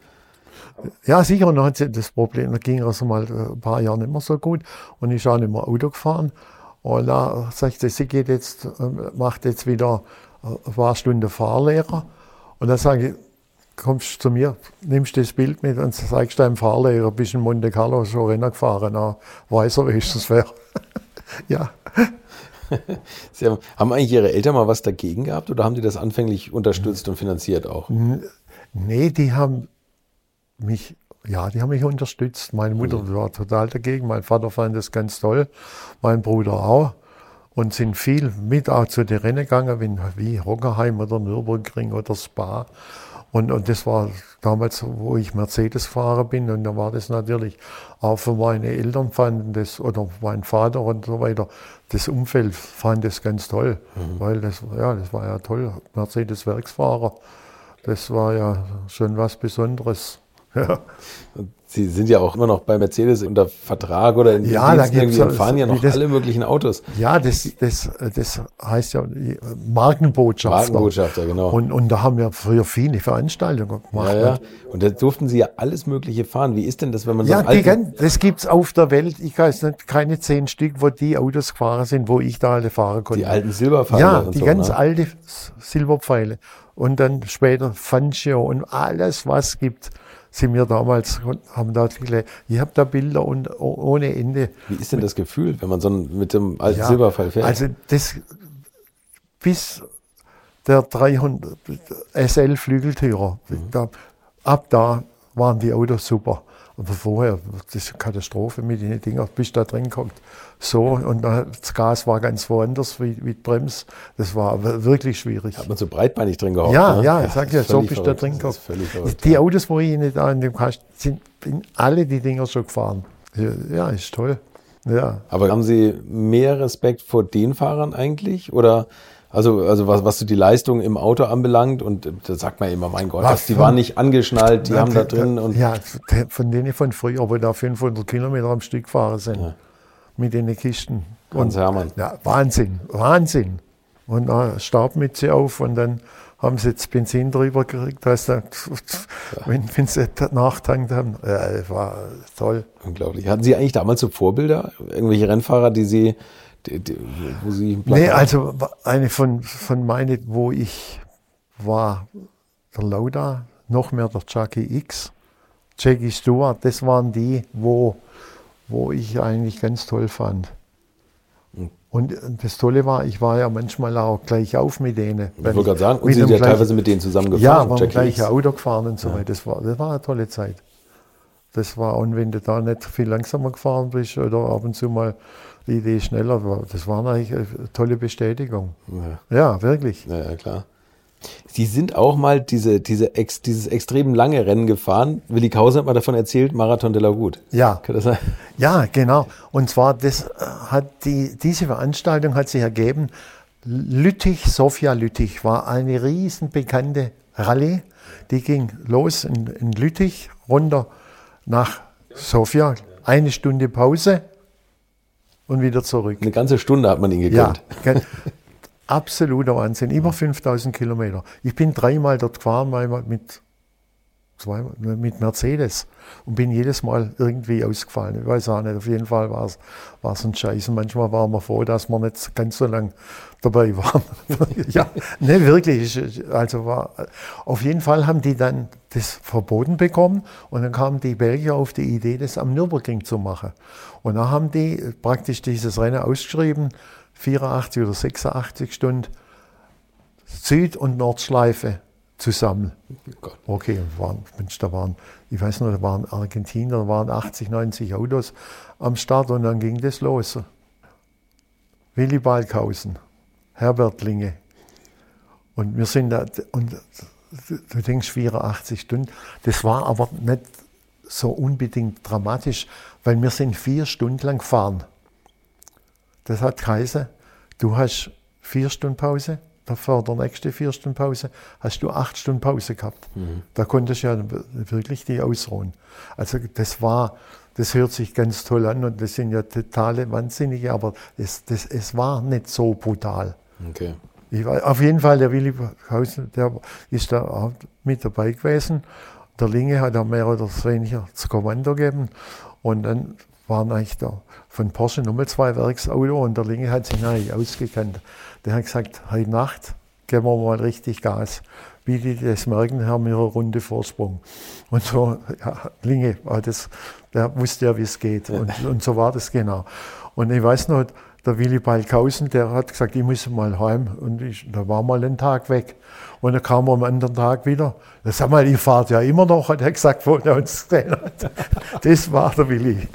Ja, sicher. Und dann hat sie das Problem, da ging also mal äh, ein paar Jahre nicht mehr so gut. Und ich auch nicht mehr Auto gefahren. Und da sagte sie, sie geht jetzt, ähm, macht jetzt wieder ein paar Stunden Fahrlehrer. Und dann sage ich, kommst du zu mir, nimmst das Bild mit und sagst deinem Fahrlehrer, bist in Monte Carlo schon Rennen gefahren. Dann weiß er wenigstens wer. (laughs) ja. (laughs) Sie haben, haben eigentlich Ihre Eltern mal was dagegen gehabt oder haben die das anfänglich unterstützt und finanziert auch? Nee, die haben mich, ja, die haben mich unterstützt. Meine Mutter war total dagegen, mein Vater fand das ganz toll, mein Bruder auch. Und sind viel mit auch zu den Rennen gegangen, wie, wie Hockenheim oder Nürburgring oder Spa. Und, und das war damals, wo ich Mercedes fahrer bin. Und da war das natürlich auch für meine Eltern fanden das, oder mein Vater und so weiter, das Umfeld fand das ganz toll. Weil das, ja, das war ja toll. Mercedes-Werksfahrer. Das war ja schon was Besonderes. Ja, (laughs) Sie sind ja auch immer noch bei Mercedes unter Vertrag oder in Ja, in da Diensten gibt's irgendwie fahren ja noch das- alle möglichen Autos. ja das, das, das heißt ja äh, Markenbotschafter. Markenbotschafter, genau. Und, und da haben wir früher viele Veranstaltungen gemacht. Ja, ja. Und da durften Sie ja alles Mögliche fahren. Wie ist denn das, wenn man so Ja, die, alten, gan- das gibt's auf der Welt, ich weiß nicht, keine zehn Stück, wo die Autos gefahren sind, wo ich da alle fahren konnte. die alten Silberpfeile Ja, die so? ganz ne? alte Silberpfeile. Und dann später Fangio und alles, was gibt, sind wir damals, haben da viele, ich habe da Bilder und ohne Ende. Wie ist denn das Gefühl, wenn man so mit dem alten Ja, Silberpfeil fährt? Also das bis der 300 SL Flügeltürer, Mhm. da, ab da waren die Autos super. Oder vorher, das ist eine Katastrophe mit den Dingen, bist da drin gekommen. So, und das Gas war ganz woanders wie, wie die Bremse. Das war wirklich schwierig. Hat man so breitbeinig drin gehockt? Ja, ne? ja, ich sag ja, so bist du da drin gekommen. Die Autos, wo ich in dem Kasten, sind in alle die Dinger schon gefahren. Ja, ist toll. Ja. Aber haben Sie mehr Respekt vor den Fahrern eigentlich? Oder also, also was, was so die Leistung im Auto anbelangt, und da sagt man immer, mein Gott, was, die waren nicht angeschnallt, die ja, haben da drin. Und ja, von denen von früher, wo da 500 Kilometer am Stück gefahren sind, ja. mit den Kisten. Hans Hermann. Ja, Wahnsinn, Wahnsinn. Und dann Stabmütze auf und dann haben sie jetzt Benzin drüber gekriegt, dass (laughs) da, wenn, wenn sie nachtankt haben. Ja, das war toll. Unglaublich. Hatten Sie eigentlich damals so Vorbilder, irgendwelche Rennfahrer, die Sie wo Sie Nee, also eine von, von meinen, wo ich war, der Lauda, noch mehr der Jackie X, Jackie Stewart, das waren die, wo, wo ich eigentlich ganz toll fand. Hm. Und das Tolle war, ich war ja manchmal auch gleich auf mit denen. Ich wollte gerade sagen, und Sie sind ja teilweise mit denen zusammengefahren. Ja, waren gleich Auto gefahren und so weiter. Das war, das war eine tolle Zeit. Das war, und wenn du da nicht viel langsamer gefahren bist oder ab und zu mal die Idee schneller war. Das war eigentlich eine tolle Bestätigung. Ja, ja wirklich. Ja, ja, klar. Sie sind auch mal diese, diese ex, dieses extrem lange Rennen gefahren. Willi Kausen hat mal davon erzählt, Marathon de la Route. Ja. Kann das sein? Ja, genau. Und zwar, das hat die, diese Veranstaltung hat sich ergeben. Lüttich, Sofia Lüttich war eine riesen bekannte Rallye. Die ging los in, in Lüttich, runter nach Sofia. Eine Stunde Pause und wieder zurück. Eine ganze Stunde hat man ihn gekannt. (laughs) Ja, absoluter Wahnsinn. Über 5000 Kilometer. Ich bin dreimal dort gefahren, einmal mit, zweimal, mit Mercedes und bin jedes Mal irgendwie ausgefallen. Ich weiß auch nicht, auf jeden Fall war es ein Scheiß. Und manchmal waren wir froh, dass wir nicht ganz so lang dabei waren. (laughs) ja, ne, wirklich. Also war, auf jeden Fall haben die dann das verboten bekommen und dann kamen die Belgier auf die Idee, das am Nürburgring zu machen. Und dann haben die praktisch dieses Rennen ausgeschrieben, 84 oder 86 Stunden Süd- und Nordschleife zusammen. Oh okay, waren, Mensch, da waren, ich weiß noch, da waren Argentinier, da waren 80, 90 Autos am Start und dann ging das los. Willi Balkhausen, Herbert Linge. Und wir sind da, und du denkst 84 Stunden, das war aber nicht so unbedingt dramatisch, weil wir sind vier Stunden lang gefahren. Das hat geheißen, du hast vier Stunden Pause, vor der nächsten vier Stunden Pause hast du acht Stunden Pause gehabt. Mhm. Da konntest du ja wirklich die ausruhen. Also das war, das hört sich ganz toll an und das sind ja totale Wahnsinnige, aber das, das, es war nicht so brutal. Okay. Ich, auf jeden Fall, der Willi Hausen, der ist da auch mit dabei gewesen. Der Linge hat auch mehr oder weniger das Kommando gegeben. Und dann waren eigentlich da von Porsche Nummer zwei Werksauto und der Linge hat sich eigentlich ausgekannt. Der hat gesagt, heute Nacht geben wir mal richtig Gas. Wie die das merken, haben wir eine Runde Vorsprung. Und so, ja, Linge, das, der wusste ja, wie es geht. Und, und so war das genau. Und ich weiß noch, der Willi Balkhausen, der hat gesagt, ich muss mal heim. Und ich, da war mal ein Tag weg. Und dann kam er am anderen Tag wieder. Sag mal, ihr fahrt ja immer noch, hat er gesagt, wo er uns gesehen hat. (laughs) Das war der Willi.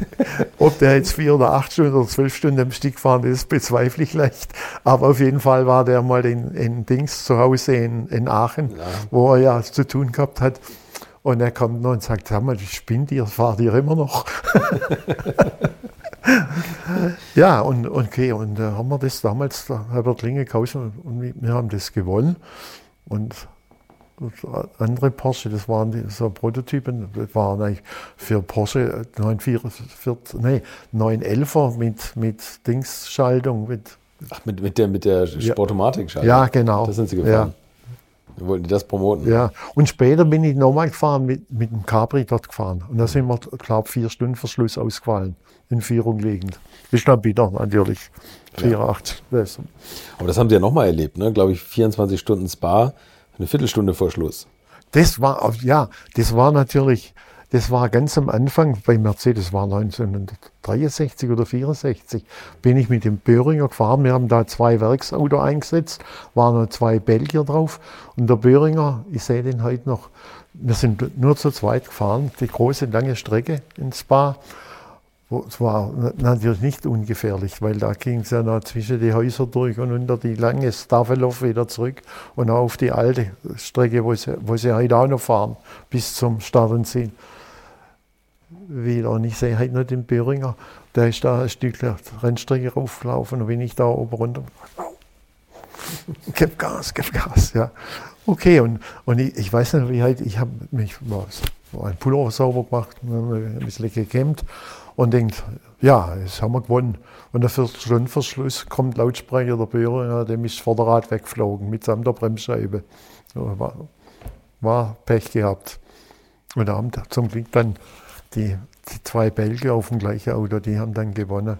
(laughs) Ob der jetzt vier oder acht Stunden oder zwölf Stunden am Stück fahren, das bezweifle ich leicht. Aber auf jeden Fall war der mal in, in Dings zu Hause in, in Aachen, ja. wo er ja zu tun gehabt hat. Und er kommt noch und sagt, sag mal, spinnt ihr, fahrt ihr immer noch? (laughs) (laughs) ja, und okay, und da äh, haben wir das damals, der Herbert gekauft und wir haben das gewonnen. Und andere Porsche, das waren die, so Prototypen, das waren eigentlich für Porsche 944, nee, 911er mit, mit Dingsschaltung, mit Ach, mit, mit der, mit der Sportomatik-Schaltung? Ja, genau. Das sind Sie gefahren. Ja. Wollten die das promoten? Ja, und später bin ich nochmal gefahren, mit, mit dem Capri dort gefahren. Und da sind wir, glaube ich, vier Stunden Verschluss ausgefallen in Führung liegend. Ist dann bitter, natürlich. 84. Ja. Aber das haben Sie ja nochmal erlebt, ne? glaube ich, 24 Stunden Spa, eine Viertelstunde vor Schluss. Das war, ja, das war natürlich, das war ganz am Anfang bei Mercedes, war 1963 oder 64, bin ich mit dem Böhringer gefahren. Wir haben da zwei Werksauto eingesetzt, waren noch zwei Belgier drauf. Und der Böhringer, ich sehe den heute noch, wir sind nur zu zweit gefahren, die große lange Strecke ins Spa. Es war natürlich nicht ungefährlich, weil da ging es ja noch zwischen die Häuser durch und unter die lange Stavelov wieder zurück und auch auf die alte Strecke, wo sie, wo sie heute auch noch fahren, bis zum Start und Ziel. Wieder. Und ich sehe heute noch den Böhringer, der ist da ein Stück der Rennstrecke raufgelaufen und wenn ich da oben runter, gib Gas, gib Gas, ja. Okay, und, und ich, ich weiß nicht, wie halt, ich habe mich was, ein Pullover sauber gemacht, ein bisschen gekämmt und denkt, ja, jetzt haben wir gewonnen. Und eine Viertelstunde vor Schluss kommt Lautsprecher der Böhringer, dem ist das Vorderrad weggeflogen, mitsamt der Bremsscheibe. War, war Pech gehabt. Und da haben zum Glück dann die, die zwei Belgier auf dem gleichen Auto, die haben dann gewonnen.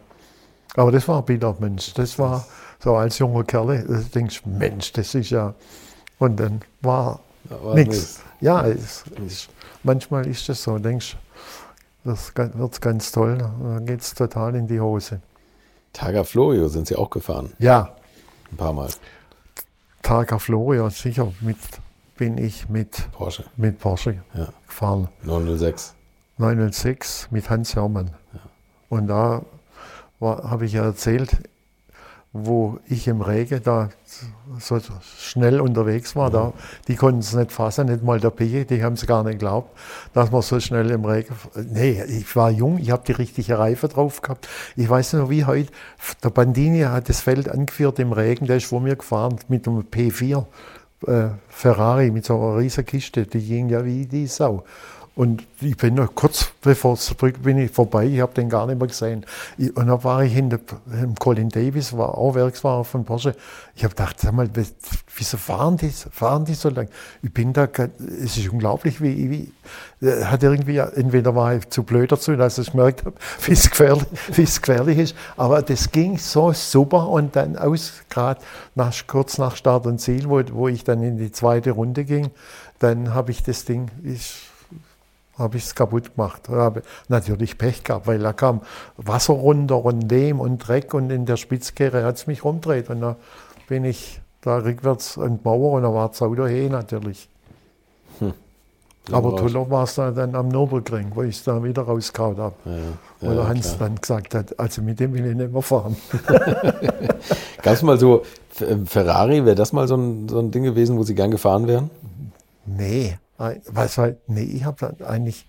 Aber das war bitter, Mensch. Das war so als junger Kerl, da denkst du, Mensch, das ist ja. Und dann war, war nichts. Ja, es, es, manchmal ist das so, denkst das wird ganz toll, dann geht es total in die Hose. Targa Florio sind Sie auch gefahren? Ja. Ein paar Mal. Targa Florio, sicher mit, bin ich mit Porsche, mit Porsche ja. gefahren. 906. 906 mit Hans Hermann. Ja. Und da habe ich ja erzählt, wo ich im Regen da so schnell unterwegs war, da, die konnten es nicht fassen, nicht mal der Pege, die haben es gar nicht geglaubt, dass man so schnell im Regen. Nee, ich war jung, ich habe die richtige Reife drauf gehabt. Ich weiß noch wie heute, der Bandini hat das Feld angeführt im Regen, der ist vor mir gefahren mit einem P4 äh, Ferrari, mit so einer riesigen Kiste, die ging ja wie die Sau. Und ich bin noch kurz bevor es zurück bin ich vorbei, ich habe den gar nicht mehr gesehen. und dann war ich hinter Colin Davis, war auch Werksfahrer von Porsche. Ich habe gedacht, sag mal, wieso fahren die, fahren die so lang? Ich bin da, es ist unglaublich, wie, wie äh, hat irgendwie, entweder war ich zu blöd dazu, dass ich gemerkt habe, (laughs) wie es gefährlich, wie es gefährlich ist. Aber das ging so super und dann aus, gerade nach, kurz nach Start und Ziel, wo, wo ich dann in die zweite Runde ging, dann habe ich das Ding, ich, habe ich es kaputt gemacht. Habe natürlich Pech gehabt, weil da kam Wasser runter und Lehm und Dreck und in der Spitzkehre hat es mich rumdreht. Und da bin ich da rückwärts an die Mauer und da war das Auto hey natürlich. Hm. (laughs) Aber toller war es dann am Nürburgring, wo ich es dann wieder rausgehauen habe. Ja, ja, wo der Hans klar. dann gesagt hat, also mit dem will ich nicht mehr fahren. (laughs) Gab es mal so, Ferrari, wäre das mal so ein, so ein Ding gewesen, wo Sie gern gefahren wären? Nee, was halt, nee, ich habe eigentlich,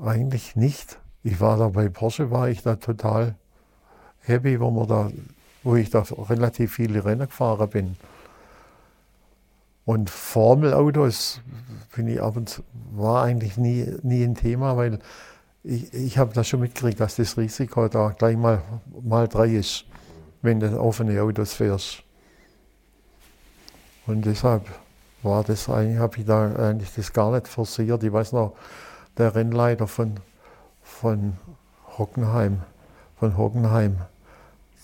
eigentlich nicht. Ich war da bei Porsche, war ich da total happy, wo, man da, wo ich da relativ viele Rennen gefahren bin. Und Formelautos bin ich ab und war eigentlich nie, nie ein Thema, weil ich, ich habe da schon mitgekriegt, dass das Risiko da gleich mal, mal drei ist, wenn du offene Autos fährst. Und deshalb war das eigentlich, habe ich da eigentlich das gar nicht forciert. Ich weiß noch, der Rennleiter von, von Hockenheim, von Hockenheim,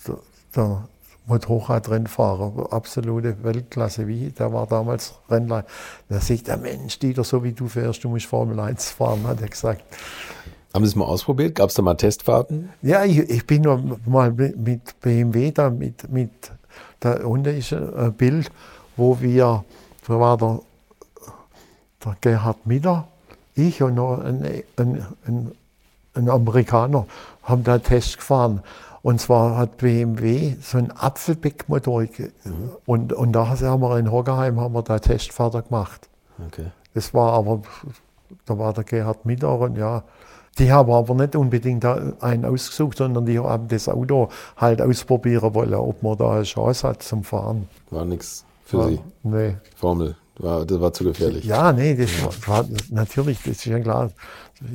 der, der Motorradrennfahrer, absolute Weltklasse, wie, der war damals Rennleiter. Da sagt der Mensch, Dieter, so wie du fährst, du musst Formel 1 fahren, hat er gesagt. Haben Sie es mal ausprobiert? Gab es da mal Testfahrten? Ja, ich, ich bin nur mal mit BMW da, mit, mit da unten ist ein Bild, wo wir da war der, der Gerhard Mitter, ich und noch ein, ein, ein, ein Amerikaner haben da Test gefahren. Und zwar hat BMW so einen Apfelbeckmotor. Mhm. Und, und da haben wir in Hockenheim haben wir da Testfahrt gemacht. Okay. Das war aber, da war der Gerhard Mitter und ja, die haben aber nicht unbedingt einen ausgesucht, sondern die haben das Auto halt ausprobieren wollen, ob man da eine Chance hat zum Fahren. War nichts für ja, Sie? Nee. Formel, war, das war zu gefährlich. Ja, nee, das war, war natürlich, das ist ja klar.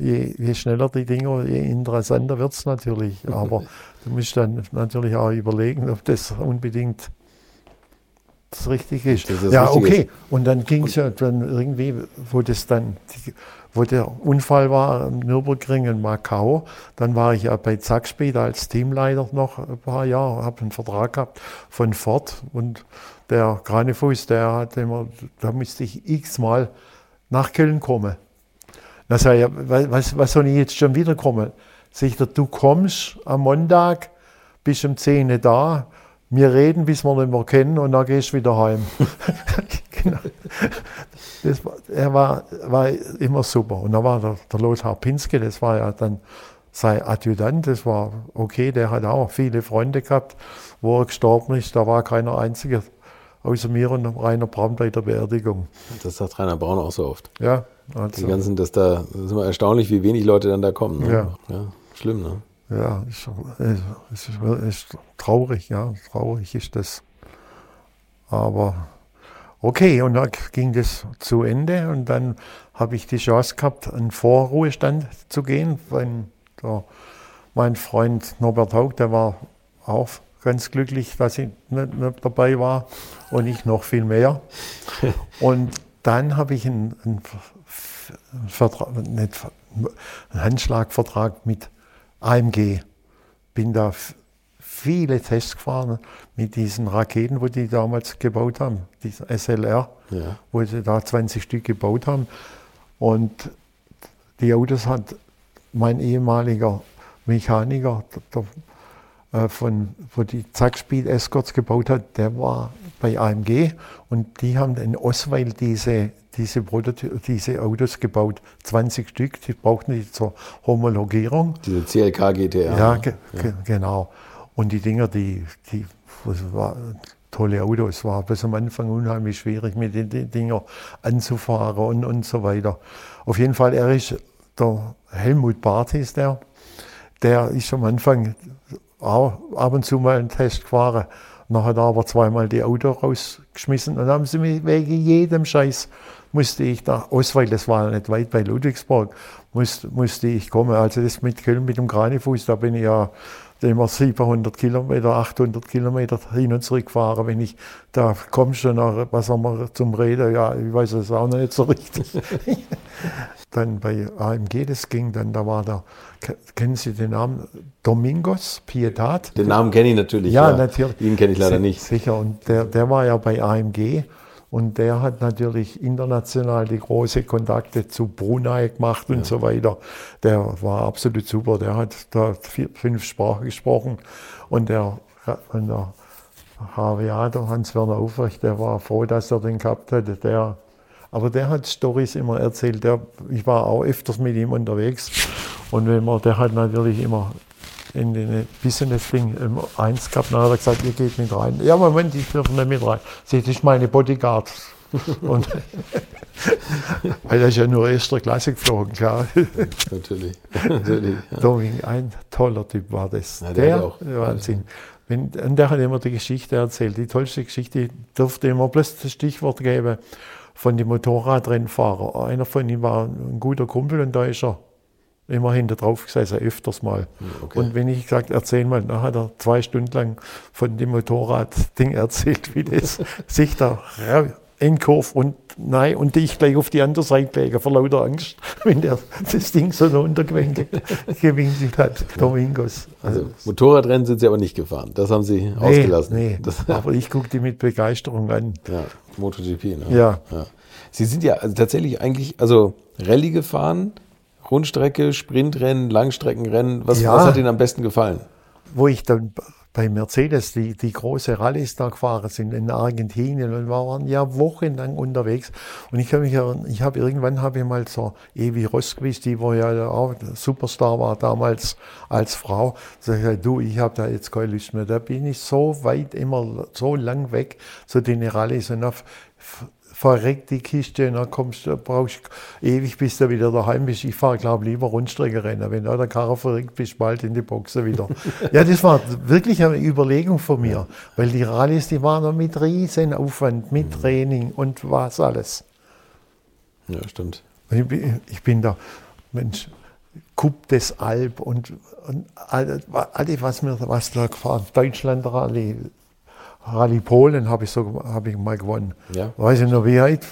Je, je schneller die Dinger, je interessanter wird es natürlich. Aber (laughs) du musst dann natürlich auch überlegen, ob das unbedingt das richtig ist. Das ja, okay. Ist. Und dann ging es ja dann irgendwie, wo das dann, wo der Unfall war am Nürburgring in Macau, dann war ich ja bei Zackspeed als Teamleiter noch ein paar Jahre, habe einen Vertrag gehabt von Ford und der Granefuß, der hat immer, da musste ich x-mal nach Köln kommen. Da sag ich, was, was soll ich jetzt schon wiederkommen? Sag ich, du kommst am Montag, bist um 10 Uhr da, wir reden, bis wir nicht mehr kennen und dann gehst du wieder heim. (laughs) genau. Das er war, war immer super. Und dann war der, der Lothar Pinske, das war ja dann sein Adjutant, das war okay, der hat auch viele Freunde gehabt, wo er gestorben ist, da war keiner einzige außer mir und Rainer Braun bei der Beerdigung. Das sagt Rainer Braun auch so oft. Ja. Also. Die ganzen, das da, das ist immer erstaunlich, wie wenig Leute dann da kommen. Ne? Ja. ja. Schlimm, ne? Ja, ist, ist, ist traurig, ja, traurig ist das. Aber okay, und dann ging das zu Ende und dann habe ich die Chance gehabt, einen Vorruhestand zu gehen. Wenn der, mein Freund Norbert Haug, der war auch ganz glücklich, dass ich nicht, nicht dabei war und ich noch viel mehr. (laughs) Und dann habe ich einen, einen, Vertrag, einen Handschlagvertrag mit AMG. Bin da viele Tests gefahren mit diesen Raketen, wo die damals gebaut haben, diesen SLR, ja. wo sie da 20 Stück gebaut haben. Und die Autos hat mein ehemaliger Mechaniker, der, der, äh, von, wo die Zackspeed Escorts gebaut hat, der war bei AMG und die haben in Osweiler diese, diese, diese Autos gebaut, 20 Stück, die brauchten die zur Homologierung. Diese CLK GTR. Ja, ge ja. genau. Und die Dinger, die, die das war tolle Autos, war bis am Anfang unheimlich schwierig mit den, den Dinger anzufahren und, und so weiter. Auf jeden Fall, er ist, der Helmut Barth ist der, der ist am Anfang auch ab und zu mal einen Test gefahren dann hat er aber zweimal die Auto rausgeschmissen und dann haben sie mich wegen jedem Scheiß musste ich da, Oswald, das war nicht weit bei Ludwigsburg, musste, musste ich kommen. Also das mit Köln, mit dem Kranifuß, da bin ich ja immer 700 Kilometer, 800 Kilometer hin und zurück gefahren. Wenn ich da komme schon nach, was haben wir zum Reden, ja, ich weiß es auch noch nicht so richtig. (laughs) dann bei AMG, das ging dann, da war der, kennen Sie den Namen Domingos Pietat? Den Namen kenne ich natürlich. Ja, ja. natürlich. Ihn kenne ich leider nicht. Sicher, und der, der war ja bei AMG und der hat natürlich international die große Kontakte zu Brunei gemacht und ja. so weiter. Der war absolut super, der hat da vier, fünf Sprachen gesprochen und der, und der der Hans-Werner Aufrecht, der war froh, dass er den gehabt hatte. Der, aber der hat Stories immer erzählt. Der, ich war auch öfters mit ihm unterwegs. Und wenn man, der hat natürlich immer in den Business-Ding eins gehabt. Dann hat er gesagt, ihr geht mit rein. Ja, Moment, ich dürfen nicht mit rein. Sie, das ist meine Bodyguard. (laughs) Und weil er ist ja nur erster Klasse geflogen, klar. Natürlich. (laughs) Natürlich ja. Doming, ein toller Typ war das. Ja, der, der auch. Wahnsinn. Wenn, und der hat immer die Geschichte erzählt. Die tollste Geschichte durfte immer bloß das Stichwort geben von den Motorradrennfahrern. Einer von ihnen war ein guter Kumpel und da ist er immer hinter drauf gesessen, öfters mal. Hm, okay. Und wenn ich gesagt, erzähl mal, dann hat er zwei Stunden lang von dem Motorradding erzählt, wie das (laughs) sich da Endkurve und nein, und ich gleich auf die andere Seite lege, vor lauter Angst, (laughs) wenn der das Ding so runtergewinkelt (laughs) hat, Domingos. Also, also Motorradrennen sind Sie aber nicht gefahren, das haben Sie nee, ausgelassen. Nee, das, aber ich gucke die mit Begeisterung an. Ja, MotoGP, ne? Ja. ja. Sie sind ja also tatsächlich eigentlich, also Rallye gefahren, Rundstrecke, Sprintrennen, Langstreckenrennen. Was, ja, was hat Ihnen am besten gefallen? Wo ich dann bei Mercedes die, die große Rallyes da gefahren sind in Argentinien und waren ja wochenlang unterwegs. Und ich habe mich, ich habe irgendwann habe ich mal so Evi Rosquist, die wo ja auch Superstar war damals als Frau, sag ich, du, ich habe da jetzt keine Lust mehr. Da bin ich so weit immer so lang weg zu den Rallyes und auf verreckt die Kiste und dann kommst du, brauchst ewig, bis du wieder daheim bist. Ich fahre, glaube lieber Rundstrecke rennen. Wenn da der Karre verreckt, bist du bald in die Boxe wieder. (laughs) ja, das war wirklich eine Überlegung von mir, weil die Rallyes, die waren noch mit riesen Aufwand, mit mhm. Training und was alles. Ja, stimmt. Ich bin, ich bin da, Mensch, Coupe des Alp und, und alles, was mir was da gefahren, Deutschland Rallye, Rallye Polen habe ich, so, hab ich mal gewonnen. Ja. Weiß ich noch wie weit.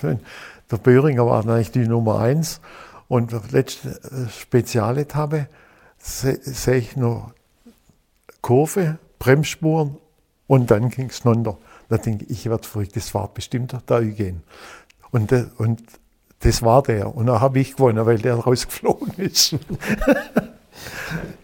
Der Böhringer war eigentlich die Nummer eins. Und letzte äh, Spezialetappe sehe ich noch Kurve, Bremsspuren und dann ging es runter. Da denke ich, ich werde verrückt, das war bestimmt der Eugen. Und, und Das war der. Und dann habe ich gewonnen, weil der rausgeflogen ist. (laughs)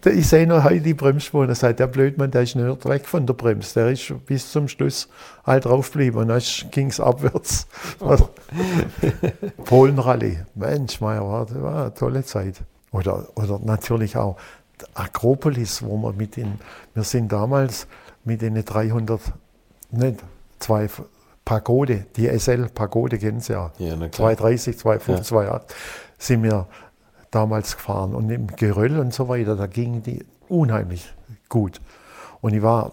ich sehe noch heute die Bremsspur und sagt, der Blödmann, der ist nicht weg von der Bremse. Der ist bis zum Schluss halt draufgeblieben und dann ging es abwärts. (laughs) Polenrallye. Mensch, Meier, war, war eine tolle Zeit. Oder, oder natürlich auch Akropolis, wo wir mit den, wir sind damals mit den 300, nicht, zwei Pagode, die SL Pagode kennen Sie ja, ja 230, 250, ja. 280, sind wir damals gefahren. Und im Geröll und so weiter, da gingen die unheimlich gut. Und ich war,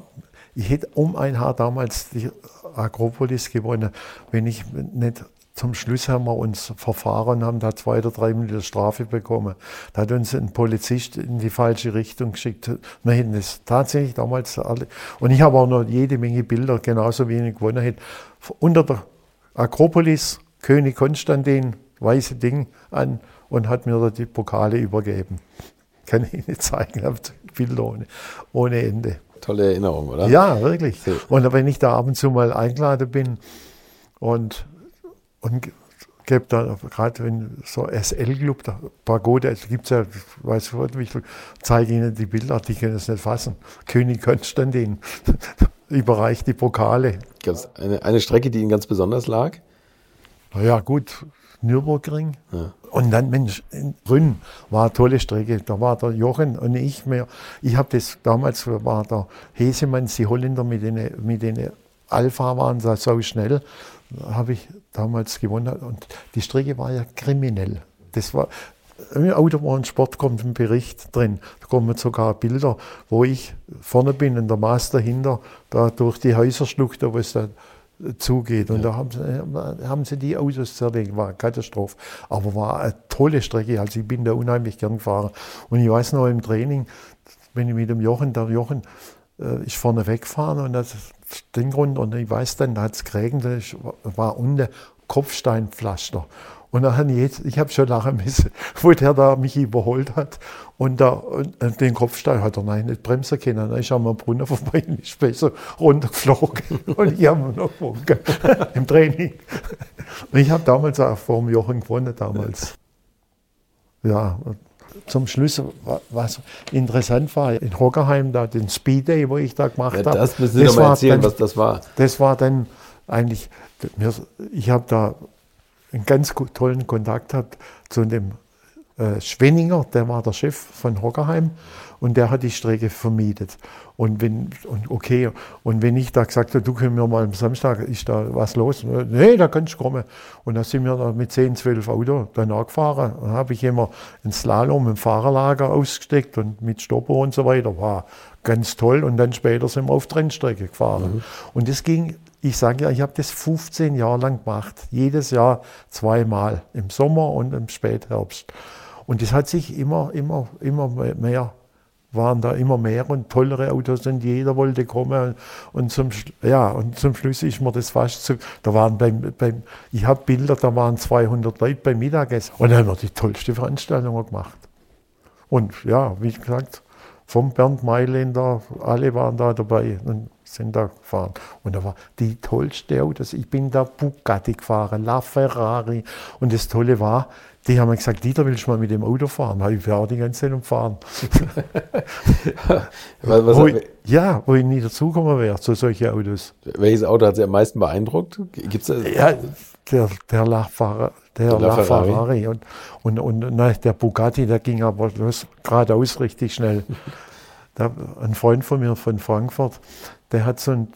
ich hätte um ein Haar damals die Akropolis gewonnen, wenn ich nicht zum Schluss haben wir uns verfahren und haben da zwei oder drei Minuten Strafe bekommen. Da hat uns ein Polizist in die falsche Richtung geschickt. Wir hätten es tatsächlich damals alle. Und ich habe auch noch jede Menge Bilder, genauso wie ich gewonnen hätte. Unter der Akropolis, König Konstantin, weiße Ding an und hat mir da die Pokale übergeben. (laughs) Kann ich Ihnen zeigen, ich habe Bilder ohne, ohne Ende. Tolle Erinnerung, oder? Ja, wirklich. Und wenn ich da ab und zu mal eingeladen bin und und gebe da gerade wenn so SL-Club, Pagode, also gibt es ja, weiß ich nicht, ich zeige Ihnen die Bilder, die können es nicht fassen. König Konstantin (laughs) überreicht die Pokale. Eine, eine Strecke, die Ihnen ganz besonders lag? Naja, gut, Nürburgring. Ja. Und dann, Mensch, in Brünn war eine tolle Strecke. Da war der Jochen und ich mehr. Ich habe das, damals war der Hesemann, die Holländer mit den, mit den Alpha waren da so schnell habe ich damals gewonnen. Und die Strecke war ja kriminell. Das war, im Autobahnsport kommt ein Bericht drin. Da kommen sogar Bilder, wo ich vorne bin und der Maß dahinter, da durch die Häuser schluckt, wo es da zugeht. Und ja. da haben sie, haben sie die Autos zerlegt. War eine Katastrophe. Aber war eine tolle Strecke. Also ich bin da unheimlich gern gefahren. Und ich weiß noch im Training, wenn ich mit dem Jochen, der Jochen äh, ist vorne weggefahren und das den Grund. Und ich weiß dann, da hat es geregnet, war unten Kopfsteinpflaster. Und dann jetzt, ich habe schon lachen müssen, (laughs) wo der da mich überholt hat. Und, da, und den Kopfstein hat er nein, nicht bremsen können. Dann ist er am Brunnen vorbei und ist besser runtergeflogen. (laughs) Und ich habe noch gewunken (laughs) im Training. Und ich habe damals auch vor dem Jochen gewonnen, damals. Ja, zum Schluss, was interessant war, in Hockerheim, da den Speed Day, wo ich da gemacht ja, habe. Das müssen Sie das mal erzählen, dann, was das war. Das war dann eigentlich, ich habe da einen ganz tollen Kontakt gehabt zu dem äh, Schwenninger, der war der Chef von Hockerheim und der hat die Strecke vermietet. Und wenn, und okay, und wenn ich da gesagt habe, du können wir mal am Samstag, ist da was los? Nee, da kannst du kommen. Und dann sind wir da mit 10, 12 Autos danach gefahren. Dann habe ich immer ein Slalom im Fahrerlager ausgesteckt und mit Stopper und so weiter. War ganz toll. Und dann später sind wir auf Trennstrecke gefahren. Mhm. Und das ging ich sage ja, ich habe das 15 Jahre lang gemacht. Jedes Jahr zweimal, im Sommer und im Spätherbst. Und das hat sich immer, immer, immer mehr, waren da immer mehr und tollere Autos und jeder wollte kommen. Und zum, ja, und zum Schluss ist mir das fast so, da waren beim, beim ich habe Bilder, da waren 200 Leute beim Mittagessen. Und dann haben wir die tollste Veranstaltung gemacht. Und ja, wie gesagt, vom Bernd Mailänder, alle waren da dabei und sind da gefahren. Und da war die tollste Autos. Ich bin da Bugatti gefahren, La Ferrari. Und das Tolle war, die haben gesagt, Dieter, willst du mal mit dem Auto fahren? Da ich auch die ganze Zeit umfahren. (laughs) was, wo ich, ja, wo ich nie dazugekommen wäre zu solchen Autos. Welches Auto hat Sie am meisten beeindruckt? Gibt's das? Ja, der, der LaFerrari. Der, der LaFerrari. Und, und, und na, der Bugatti, der ging aber geradeaus richtig schnell. (laughs) da, ein Freund von mir von Frankfurt, der hat so ein,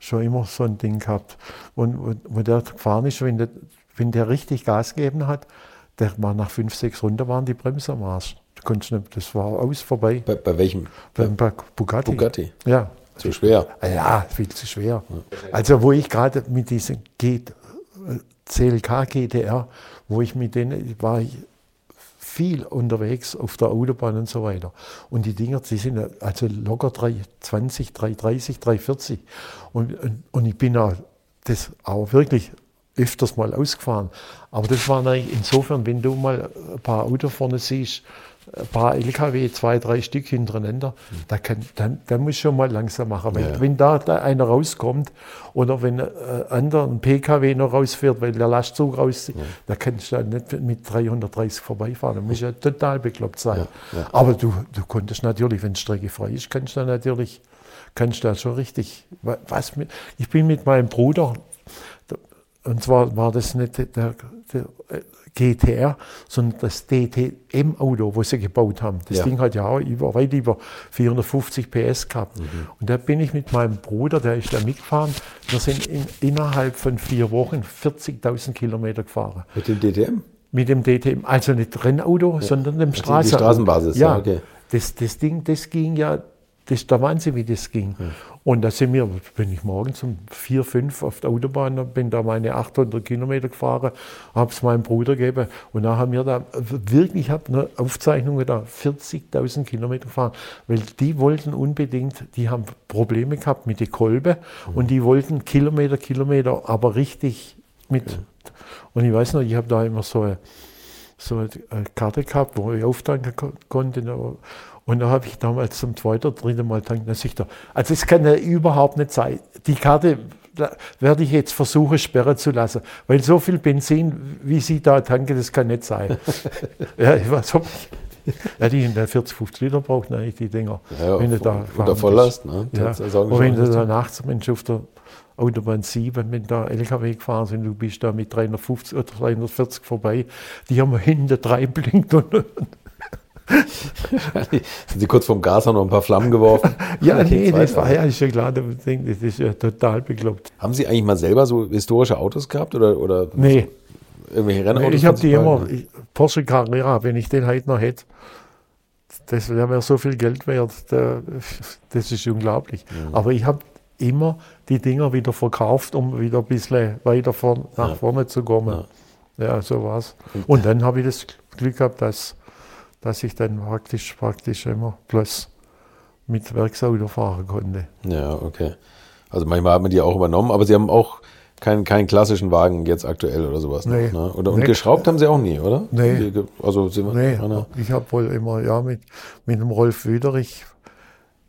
schon immer so ein Ding gehabt. Und wo der gefahren ist, wenn der, wenn der richtig Gas gegeben hat, der war nach fünf, sechs Runden waren die Bremse am Arsch. Das war aus, vorbei. Bei, bei welchem? Beim bei Bugatti. Bugatti? Ja. Zu schwer? Ja, viel zu schwer. Also wo ich gerade mit diesem G CLK GTR, wo ich mit denen, war ich viel unterwegs auf der Autobahn und so weiter. Und die Dinger, die sind also locker 320, 330, 340. Und, und, und ich bin auch, das auch wirklich öfters mal ausgefahren. Aber das war eigentlich insofern, wenn du mal ein paar Autos vorne siehst, ein paar LKW, zwei, drei Stück hintereinander, da, kann, dann, dann muss schon mal langsam machen. Weil, Ja. Wenn da, da einer rauskommt oder wenn ein äh, anderer ein PKW noch rausfährt, weil der Lastzug rauszieht, da kannst du dann nicht mit 330 vorbeifahren. Da muss ja total bekloppt sein. Ja, ja. Aber du, du konntest natürlich, wenn die Strecke frei ist, kannst du dann natürlich, kannst du da schon richtig. wa- Was, mit- ich bin mit meinem Bruder, und zwar war das nicht der, der äh, GTR, sondern das DTM-Auto, was sie gebaut haben. Das Ja. Ding hat ja auch über, weit über 450 PS gehabt. Und da bin ich mit meinem Bruder, der ist da mitgefahren. Wir sind in, innerhalb von vier Wochen 40.000 Kilometer gefahren. Mit dem DTM? Mit dem DTM, also nicht Rennauto, sondern dem die Straßen. Straßenbasis, ja, Ja, okay. das, das Ding, das ging ja, das ist der Wahnsinn, wie das ging. Und da sind wir, bin ich morgens um 4, 5 auf der Autobahn, bin da meine 800 Kilometer gefahren, habe es meinem Bruder gegeben und dann haben wir da wirklich, ich habe eine Aufzeichnung da 40.000 Kilometer gefahren, weil die wollten unbedingt, die haben Probleme gehabt mit der Kolbe und die wollten Kilometer, Kilometer, aber richtig mit. Und ich weiß noch, ich habe da immer so eine, so eine Karte gehabt, wo ich auftanken ko- konnte. Und da habe ich damals zum zweiten, dritten Mal tanken. Dann sagt er, also das kann ja überhaupt nicht sein. Die Karte werde ich jetzt versuchen, sperren zu lassen. Weil so viel Benzin, wie Sie da tanken, das kann nicht sein. (laughs) ja, ich war so. Ja, die in der 40, 50 Liter braucht eigentlich die Dinger. Ja, wenn du unter da fahren Volllast, ne? Ja. Und wenn du da nachts Mensch auf der Autobahn 7, wenn da LKW gefahren sind, du bist da mit 350 oder 340 vorbei, die haben hinten drei blinkt und Sind Sie kurz vorm Gas, haben noch ein paar Flammen geworfen? (laughs) ja, nee, das war ja ja klar, das Ding, das ist ja total bekloppt. Haben Sie eigentlich mal selber so historische Autos gehabt oder, oder Nee, irgendwelche Rennautos? ich habe die immer, ich, Porsche Carrera, wenn ich den heute noch hätte, das wäre mir so viel Geld wert, da, das ist unglaublich. Aber ich habe immer die Dinger wieder verkauft, um wieder ein bisschen weiter vorn, nach Ja. vorne zu kommen. Ja, so war's. Und dann habe ich das Glück gehabt, dass, dass ich dann praktisch, praktisch immer bloß mit Werksauto fahren konnte. Ja, okay. Also manchmal hat man die auch übernommen, aber Sie haben auch keinen, keinen klassischen Wagen jetzt aktuell oder sowas. noch, Nee. Ne? Oder, und Nee. geschraubt haben Sie auch nie, oder? Nee. Also Sie Nee, einer- ich habe wohl immer, ja, mit, mit dem Rolf Wüderich,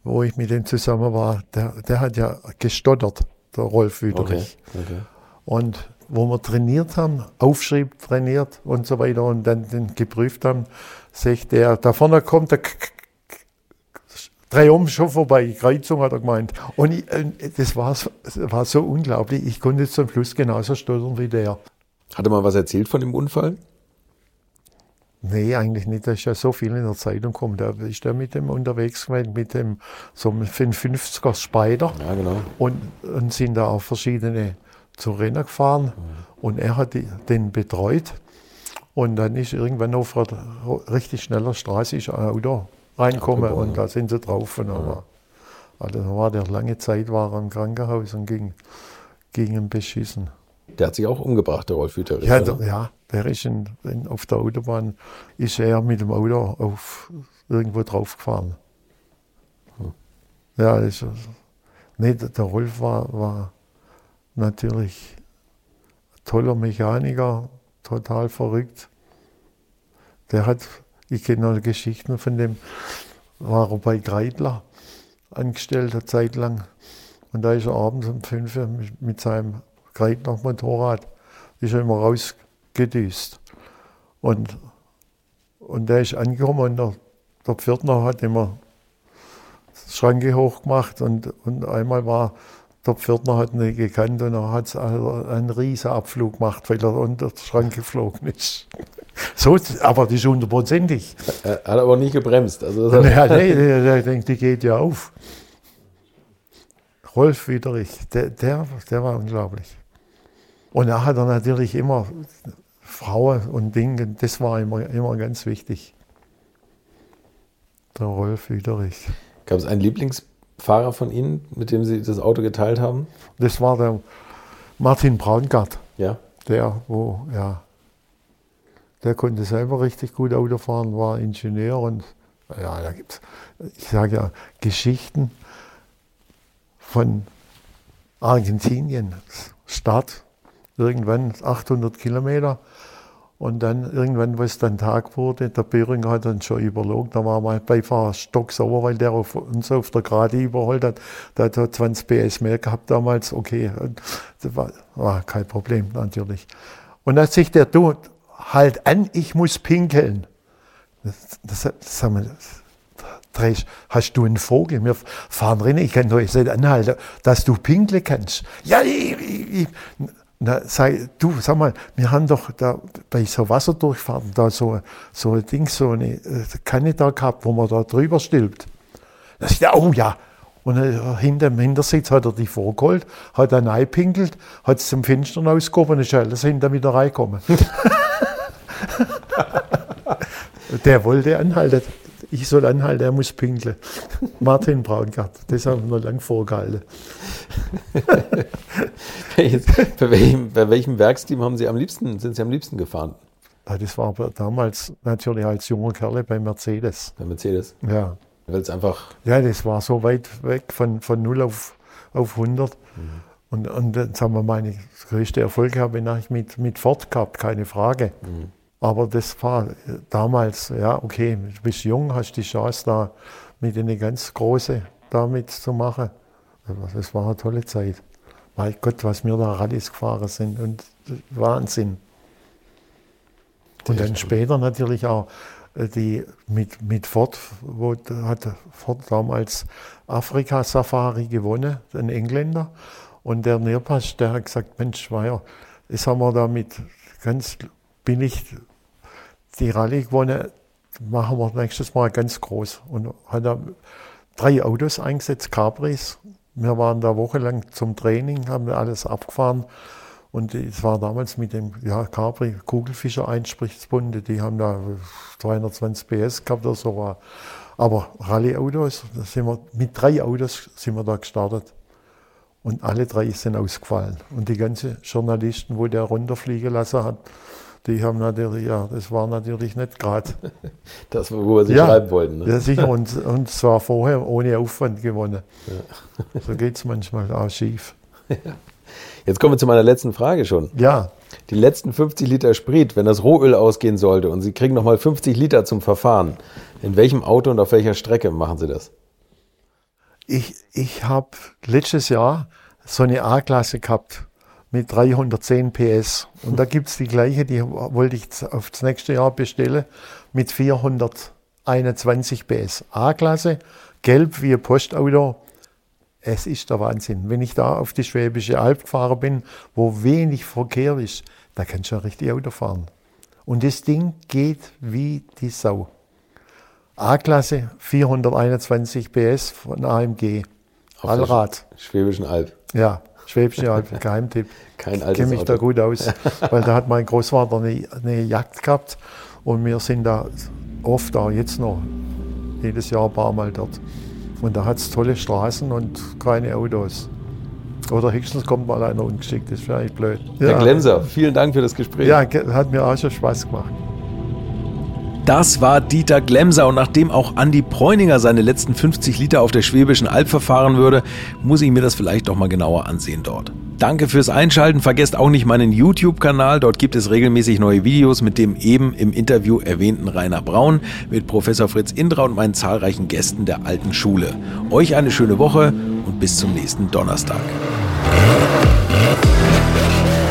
wo ich mit dem zusammen war, der, der hat ja gestottert, der Rolf Okay, Wüderich. okay. Und wo wir trainiert haben, Aufschrieb trainiert und so weiter und dann den geprüft haben, sagt der, da vorne kommt der um schon vorbei, Kreuzung hat er gemeint. Und ich, äh, das war, war so unglaublich, ich konnte zum Schluss genauso stottern wie der. Hat er mal was erzählt von dem Unfall? Nee, eigentlich nicht. Da ist ja so viel in der Zeitung gekommen. Da ist er mit dem unterwegs gewesen, mit dem so einem 55er Spider. Ja, genau. Und, und sind da auch verschiedene zu Rennen gefahren. Und er hat die, den betreut. Und dann ist irgendwann auf einer richtig schneller Straße ist ein Auto reingekommen Abgebogen, und da sind sie drauf. Und dann war, also da war der lange Zeit war er im Krankenhaus und ging, ging ihm beschissen. Der hat sich auch umgebracht, der Rolf Wüterich. Ja, der, ja, der ist in, in, auf der Autobahn, ist er mit dem Auto auf irgendwo drauf gefahren. Ja, ist, nee, der, der Rolf war, war natürlich toller Mechaniker, total verrückt. Der hat, ich kenne noch Geschichten von dem, war er bei Greitler angestellt, eine Zeit lang. Und da ist er abends um 5 Uhr mit, seinem Greitler Motorrad, ist er immer rausgedüst. Und, und der ist angekommen und der, der Pförtner hat immer Schranke hochgemacht und, und einmal war der Pförtner hat ihn nicht gekannt und er hat einen riesen Abflug gemacht, weil er unter die Schranke geflogen ist. (laughs) So, aber das ist hundertprozentig. Er hat aber nicht gebremst. Also das (laughs) Ja, nee, der, der denkt, die geht ja auf. Rolf Wiederich, der, der, der war unglaublich. Und er hat er natürlich immer Frauen und Dinge, das war immer, immer ganz wichtig. Der Rolf Wiederich. Gab es einen Lieblingsfahrer von Ihnen, mit dem Sie das Auto geteilt haben? Das war der Martin Braungart, Ja. der, wo, ja, der konnte selber richtig gut Auto fahren, war Ingenieur und ja, da gibt es, ich sage ja, Geschichten von Argentinien, Stadt, irgendwann 800 Kilometer. Und dann irgendwann, wo es dann Tag wurde, der Böhringer hat dann schon überlogen, da war mein Beifahrer stocksauer, weil der auf, uns auf der Gerade überholt hat. Der hat 20 PS mehr gehabt damals, okay, das war, war kein Problem natürlich. Und dann sich der, du, halt an, ich muss pinkeln. Das, das, das haben wir, Drehst, hast du einen Vogel? Wir fahren rein, ich kann doch nicht anhalten, dass du pinkeln kannst. Ja, ich, ich, ich. Na, sei, du, sag mal, wir haben doch da bei so Wasserdurchfahrten da so, so ein Ding, so eine äh, Kanne da gehabt, wo man da drüber stilbt. Da sagt er, oh ja. Und äh, hinter dem Hintersitz hat er die vorgeholt, hat dann einpinkelt, hat es zum Fenster ausgehoben und ist alles hinter wieder reingekommen. (laughs) Der wollte anhalten ich soll anhalten, er muss pinkeln. (laughs) Martin Braungart, das haben wir lang vorgehalten. (laughs) bei, welchem, bei welchem Werksteam haben Sie am liebsten, sind Sie am liebsten gefahren? Ja, das war damals natürlich als junger Kerl bei Mercedes. Bei Mercedes? Ja. Weil es einfach. Ja, das war so weit weg von, von 0 auf, auf 100. Mhm. Und, und dann sagen wir, meine größte Erfolg habe ich mit, mit Ford gehabt, keine Frage. Mhm. Aber das war damals, ja, okay, du bist jung, hast die Chance, da mit eine ganz große damit zu machen. Das war eine tolle Zeit. Mein Gott, was wir da Rallyes gefahren sind und Wahnsinn. Und dann später natürlich auch äh, die mit, mit Ford, wo hat Ford damals Afrika-Safari gewonnen, ein Engländer. Und der Nearpass, der hat gesagt, Mensch, Weier, das haben wir da mit ganz billig die Rallye gewonnen, machen wir nächstes Mal ganz groß. Und hat da drei Autos eingesetzt, Cabris. Wir waren da wochenlang zum Training, haben alles abgefahren. Und es war damals mit dem ja, Capri Kugelfischer Einsprichtsbunde, die haben da 220 PS gehabt oder so. Aber Rallye-Autos, mit drei Autos sind wir da gestartet. Und alle drei sind ausgefallen. Und die ganzen Journalisten, wo der runterfliegen lassen hat, die haben natürlich, ja, das war natürlich nicht gerade. (laughs) Das, wo wir sie ja, schreiben wollten. Ne? Ja, sicher. Und, und zwar vorher ohne Aufwand gewonnen. Ja. (laughs) So geht es manchmal auch schief. Ja. (laughs) Jetzt kommen wir zu meiner letzten Frage schon. Ja. Die letzten 50 Liter Sprit, wenn das Rohöl ausgehen sollte und Sie kriegen nochmal 50 Liter zum Verfahren, in welchem Auto und auf welcher Strecke machen Sie das? Ich, ich habe letztes Jahr so eine A-Klasse gehabt mit 310 PS. Und da gibt es die gleiche, die wollte ich aufs nächste Jahr bestellen, mit 421 PS. A-Klasse, gelb wie ein Postauto. Es ist der Wahnsinn. Wenn ich da auf die Schwäbische Alb gefahren bin, wo wenig Verkehr ist, da kannst du ja richtig Auto fahren. Und das Ding geht wie die Sau. A-Klasse, 421 PS von AMG. Allrad. Schwäbischen Alb. Ja. Schwäbische Alpen, (laughs) Geheimtipp. Kein altes Ich kenne mich Auto. da gut aus, (laughs) weil da hat mein Großvater eine, eine Jagd gehabt und wir sind da oft, auch jetzt noch, jedes Jahr ein paar Mal dort. Und da hat es tolle Straßen und keine Autos. Oder höchstens kommt mal einer ungeschickt, das wäre eigentlich blöd. Herr ja. Glemser, vielen Dank für das Gespräch. Ja, hat mir auch schon Spaß gemacht. Das war Dieter Glemser und nachdem auch Andi Preuninger seine letzten 50 Liter auf der Schwäbischen Alb verfahren würde, muss ich mir das vielleicht doch mal genauer ansehen dort. Danke fürs Einschalten. Vergesst auch nicht meinen YouTube-Kanal. Dort gibt es regelmäßig neue Videos mit dem eben im Interview erwähnten Rainer Braun, mit Professor Fritz Indra und meinen zahlreichen Gästen der alten Schule. Euch eine schöne Woche und bis zum nächsten Donnerstag.